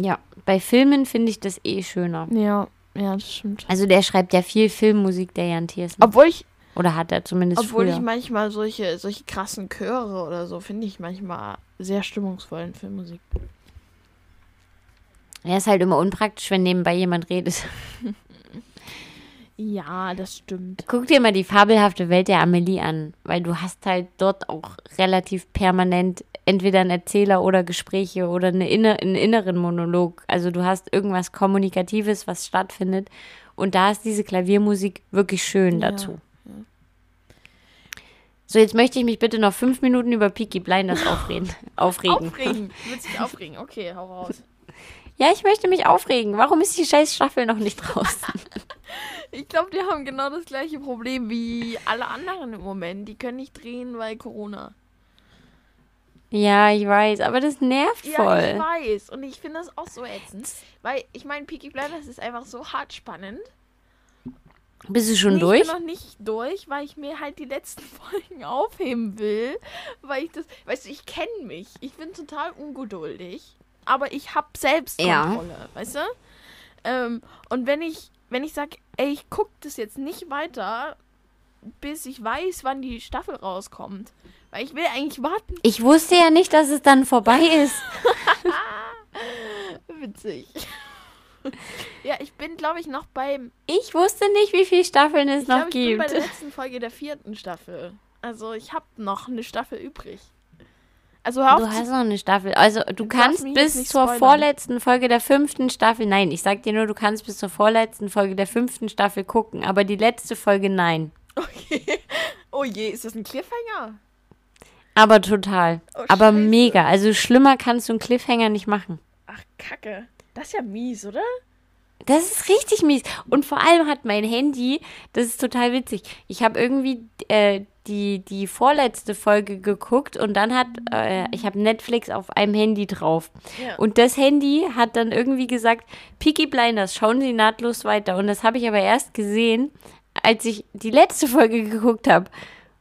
Ja, bei Filmen finde ich das eh schöner. Ja, ja, das stimmt. Also der schreibt ja viel Filmmusik, der Jan Thiersen. Obwohl ich, Oder hat er zumindest obwohl früher. ich manchmal solche, solche krassen Chöre oder so finde ich manchmal sehr stimmungsvoll in Filmmusik. Er ist halt immer unpraktisch, wenn nebenbei jemand redet. Ja, das stimmt. Guck dir mal die fabelhafte Welt der Amelie an, weil du hast halt dort auch relativ permanent entweder einen Erzähler oder Gespräche oder eine inner, einen inneren Monolog. Also du hast irgendwas Kommunikatives, was stattfindet. Und da ist diese Klaviermusik wirklich schön Ja, dazu. So, jetzt möchte ich mich bitte noch fünf Minuten über Peaky Blinders aufreden, aufregen. Aufregen. Du willst dich aufregen. Okay, hau raus. Ja, ich möchte mich aufregen. Warum ist die scheiß Staffel noch nicht draußen? Ich glaube, die haben genau das gleiche Problem wie alle anderen im Moment. Die können nicht drehen, weil Corona. ja, ich weiß, aber das nervt Ja, ich voll. weiß. Und ich finde das auch so ätzend. Weil, ich meine, Peaky Blinders ist einfach so hart spannend. Bist du schon Nee, durch? Ich bin noch nicht durch, weil ich mir halt die letzten Folgen aufheben will. Weil ich das, weißt du, ich kenne mich. Ich bin total ungeduldig. Aber ich habe Selbstkontrolle, weißt du? Ähm, und wenn ich, wenn ich sage, ey, ich gucke das jetzt nicht weiter, bis ich weiß, wann die Staffel rauskommt. Weil ich will eigentlich warten. Ich wusste ja nicht, dass es dann vorbei ist. Witzig. Ja, ich bin, glaube ich, noch beim Ich wusste nicht, wie viele Staffeln es Ich noch glaube, ich bin bei gibt. der letzten Folge der vierten Staffel. Also ich habe noch eine Staffel übrig. Also hör auf Du hast noch eine Staffel. Also du kannst bis zur spoilern. vorletzten Folge der fünften Staffel, nein, ich sag dir nur, du kannst bis zur vorletzten Folge der fünften Staffel gucken, aber die letzte Folge nein. Okay. Oh je, ist das ein Cliffhanger? Aber total. Oh, aber mega. Also schlimmer kannst du einen Cliffhanger nicht machen. Ach, Kacke. Das ist ja mies, oder? Das ist richtig mies. Und vor allem hat mein Handy, das ist total witzig. Ich habe irgendwie äh, die, die vorletzte Folge geguckt und dann hat, äh, ich habe Netflix auf einem Handy drauf. Ja. Und das Handy hat dann irgendwie gesagt, Peaky Blinders, schauen Sie nahtlos weiter. Und das habe ich aber erst gesehen, als ich die letzte Folge geguckt habe.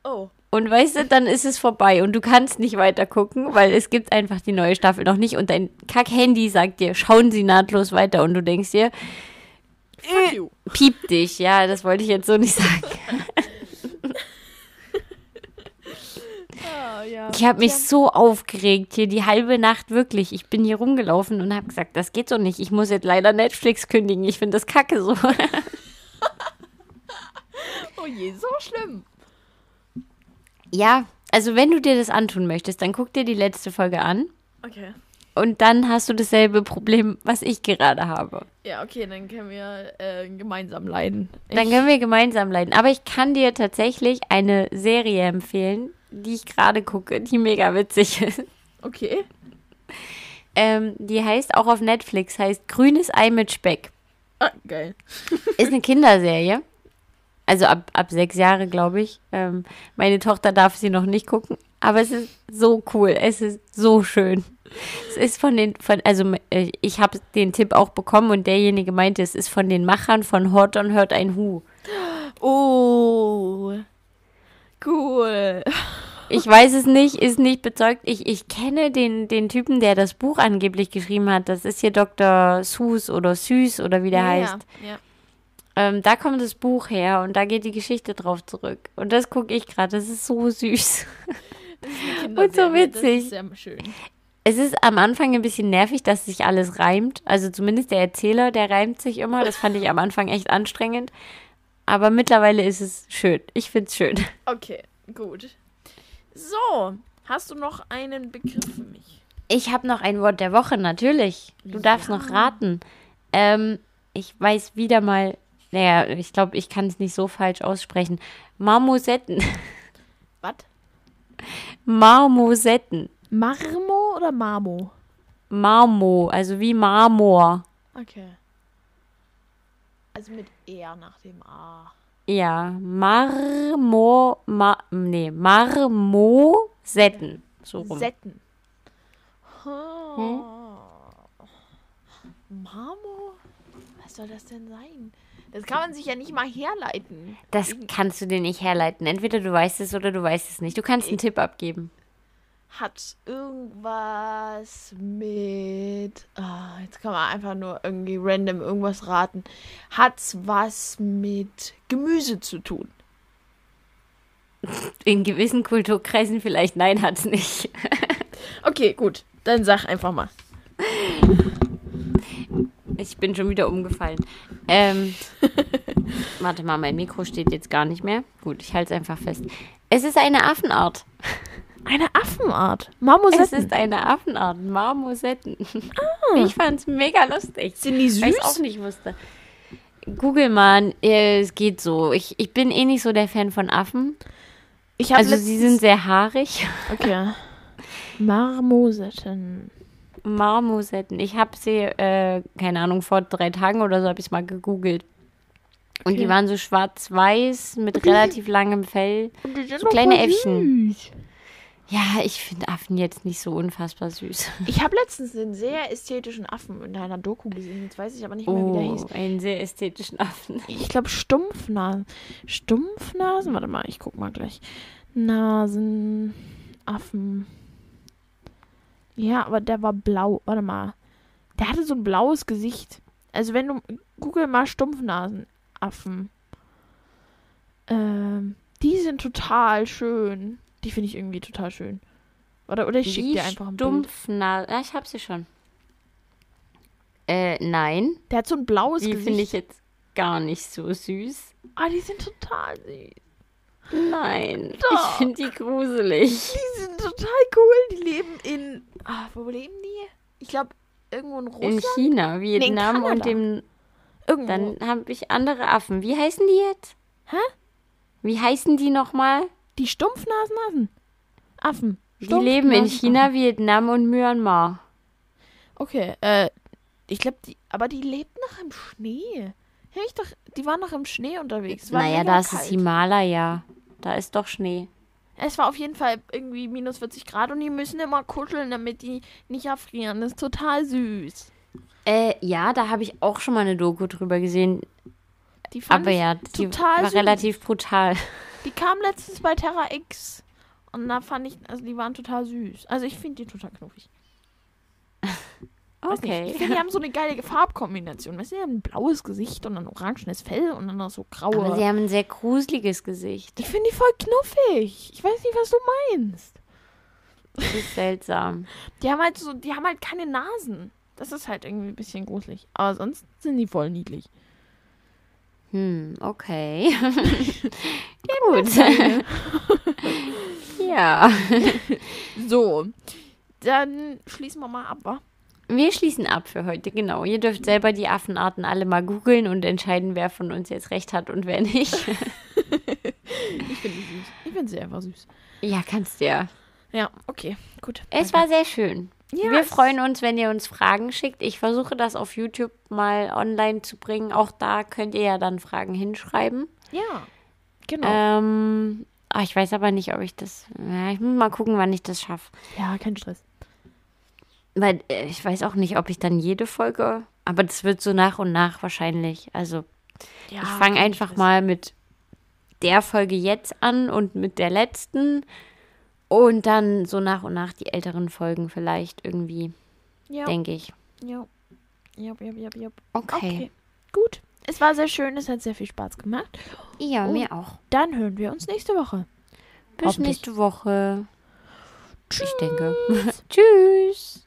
Oh. Und weißt du, dann ist es vorbei und du kannst nicht weiter gucken, weil es gibt einfach die neue Staffel noch nicht und dein Kack-Handy sagt dir, schauen Sie nahtlos weiter und du denkst dir, you. piep dich. Ja, das wollte ich jetzt so nicht sagen. Ah, ja. Ich habe mich Tja. so aufgeregt hier die halbe Nacht wirklich. Ich bin hier rumgelaufen und habe gesagt, das geht so nicht. Ich muss jetzt leider Netflix kündigen. Ich finde das kacke so. Oh je, so schlimm. Ja, also wenn du dir das antun möchtest, dann guck dir die letzte Folge an Okay. und dann hast du dasselbe Problem, was ich gerade habe. Ja, okay, dann können wir äh, gemeinsam leiden. Dann Ich- können wir gemeinsam leiden. Aber ich kann dir tatsächlich eine Serie empfehlen, die ich gerade gucke, die mega witzig ist. Okay. Ähm, die heißt auch auf Netflix, heißt Grünes Ei mit Speck. Ah, geil. Ist eine Kinderserie. Also ab, ab sechs Jahre, glaube ich. Ähm, meine Tochter darf sie noch nicht gucken. Aber es ist so cool. Es ist so schön. Es ist von den, von, also äh, ich habe den Tipp auch bekommen und derjenige meinte, es ist von den Machern von Horton hört ein Hu. Oh. Cool. Ich weiß es nicht, ist nicht bezeugt. Ich, ich kenne den, den Typen, der das Buch angeblich geschrieben hat. Das ist hier Dr. Sus oder Süß oder wie der ja, heißt. Ja. Ähm, da kommt das Buch her und da geht die Geschichte drauf zurück. Und das gucke ich gerade. Das ist so süß. Ist Und so Kinderserie, Das witzig. ist sehr schön. Es ist am Anfang ein bisschen nervig, dass sich alles reimt. Also zumindest der Erzähler, der reimt sich immer. Das fand ich am Anfang echt anstrengend. Aber mittlerweile ist es schön. Ich finde es schön. Okay, gut. So, hast du noch einen Begriff für mich? Ich habe noch ein Wort der Woche, natürlich. Du darfst noch raten. Ähm, ich weiß wieder mal, naja, ich glaube, ich kann es nicht so falsch aussprechen. Marmosetten. Was? Marmosetten. Marmo oder Marmo? Marmo, also wie Marmor. Okay. Also mit R nach dem A. Ja, Marmor, ma, nee, Marmosetten. So rum. Setten. Oh. Marmo? Was soll das denn sein? Das kann man sich ja nicht mal herleiten. Das kannst du dir nicht herleiten. Entweder du weißt es oder du weißt es nicht. Du kannst einen Tipp abgeben. Hat irgendwas mit. Ah, jetzt kann man einfach nur irgendwie random irgendwas raten. Hat's was mit Gemüse zu tun? In gewissen Kulturkreisen vielleicht, nein, hat's nicht. Okay, gut. Dann sag einfach mal. Ich bin schon wieder umgefallen. Ähm, warte mal, mein Mikro steht jetzt gar nicht mehr. Gut, ich halte es einfach fest. Es ist eine Affenart. Eine Affenart. Es Marmosetten. ist eine Affenart. Marmosetten. Ich fand's mega lustig. Sind die Weil ich süß? auch nicht wusste. Google mal, äh, es geht so. Ich, ich bin eh nicht so der Fan von Affen. Also sie sind sehr haarig. Okay. Marmosetten. Marmosetten. Ich habe sie, äh, keine Ahnung, vor drei Tagen oder so habe ich es mal gegoogelt. Und die Okay. waren so schwarz-weiß mit relativ langem Fell. Die So kleine Äffchen. süß. Ja, ich finde Affen jetzt nicht so unfassbar süß. Ich habe letztens einen sehr ästhetischen Affen in einer Doku gesehen. Jetzt weiß ich aber nicht mehr, wie der Oh, hieß. einen sehr ästhetischen Affen. Ich glaube Stumpfnasen. Stumpfnasen? Warte mal, ich guck mal gleich. Nasen, Affen. Ja, aber der war blau. Warte mal. Der hatte so ein blaues Gesicht. Also wenn du google mal Stumpfnasenaffen. Ähm, die sind total schön. Die finde ich irgendwie total schön. Oder, oder ich schicke dir einfach ein Bild. Stumpfnase. Ja, ich habe sie schon. Äh, nein. Der hat so ein blaues Die Gesicht. finde ich jetzt gar nicht so süß. Ah, die sind total süß. Nein. Doch. Ich finde die gruselig. Die sind total cool. Die leben in. Ah, wo leben die? Ich glaube, irgendwo in In Russland. China, Vietnam und Kanada. dem. irgendwo. Dann habe ich andere Affen. Wie heißen die jetzt? Hä? Wie heißen die nochmal? die Stumpfnasenaffen. Affen. Die leben in China, Vietnam und Myanmar. Okay, äh, ich glaube, die, aber die lebten noch im Schnee. Ich doch, die waren noch im Schnee unterwegs. War Naja, da ist es Himalaya. Da ist doch Schnee. Es war auf jeden Fall irgendwie minus 40 Grad und die müssen immer kuscheln, damit die nicht erfrieren. Das ist total süß. Äh, ja, da habe ich auch schon mal eine Doku drüber gesehen. Die fand Aber ja, die total war süß. relativ brutal. Die kam letztens bei Terra X. Und da fand ich, also die waren total süß. Also ich finde die total knuffig. Weiß nicht, Okay. Ich finde, die haben so eine geile Farbkombination. Weißt du, die haben ein blaues Gesicht und ein orangenes Fell und dann noch so graue. Aber sie haben ein sehr gruseliges Gesicht. ich finde die voll knuffig. Ich weiß nicht, was du meinst. Das ist seltsam. Die haben halt so, die haben halt keine Nasen. Das ist halt irgendwie ein bisschen gruselig. Aber sonst sind die voll niedlich. Hm, okay. Gut. ja. So, dann schließen wir mal ab, wa? Wir schließen ab für heute, genau. Ihr dürft selber die Affenarten alle mal googeln und entscheiden, wer von uns jetzt recht hat und wer nicht. Ich finde sie süß. Ich finde sie einfach süß. ja, kannst du ja. Ja, okay, gut. Es Danke. war sehr schön. Ja, Wir freuen uns, wenn ihr uns Fragen schickt. Ich versuche das auf YouTube mal online zu bringen. Auch da könnt ihr ja dann Fragen hinschreiben. Ja, genau. Ähm, ah, ich weiß aber nicht, ob ich das. Ja, ich muss mal gucken, wann ich das schaffe. ja, kein Stress. Weil äh, ich weiß auch nicht, ob ich dann jede Folge, aber das wird so nach und nach wahrscheinlich. Also Ja, ich fange einfach wissen. mal mit der Folge jetzt an und mit der letzten und dann so nach und nach die älteren Folgen vielleicht irgendwie, Ja, denke ich. ja. Ja, ja, ja, ja. Okay. Okay, gut. Es war sehr schön, es hat sehr viel Spaß gemacht. Ja, Oh. mir auch. Dann hören wir uns nächste Woche. Bis nächste Woche. Ich denke. Tschüss.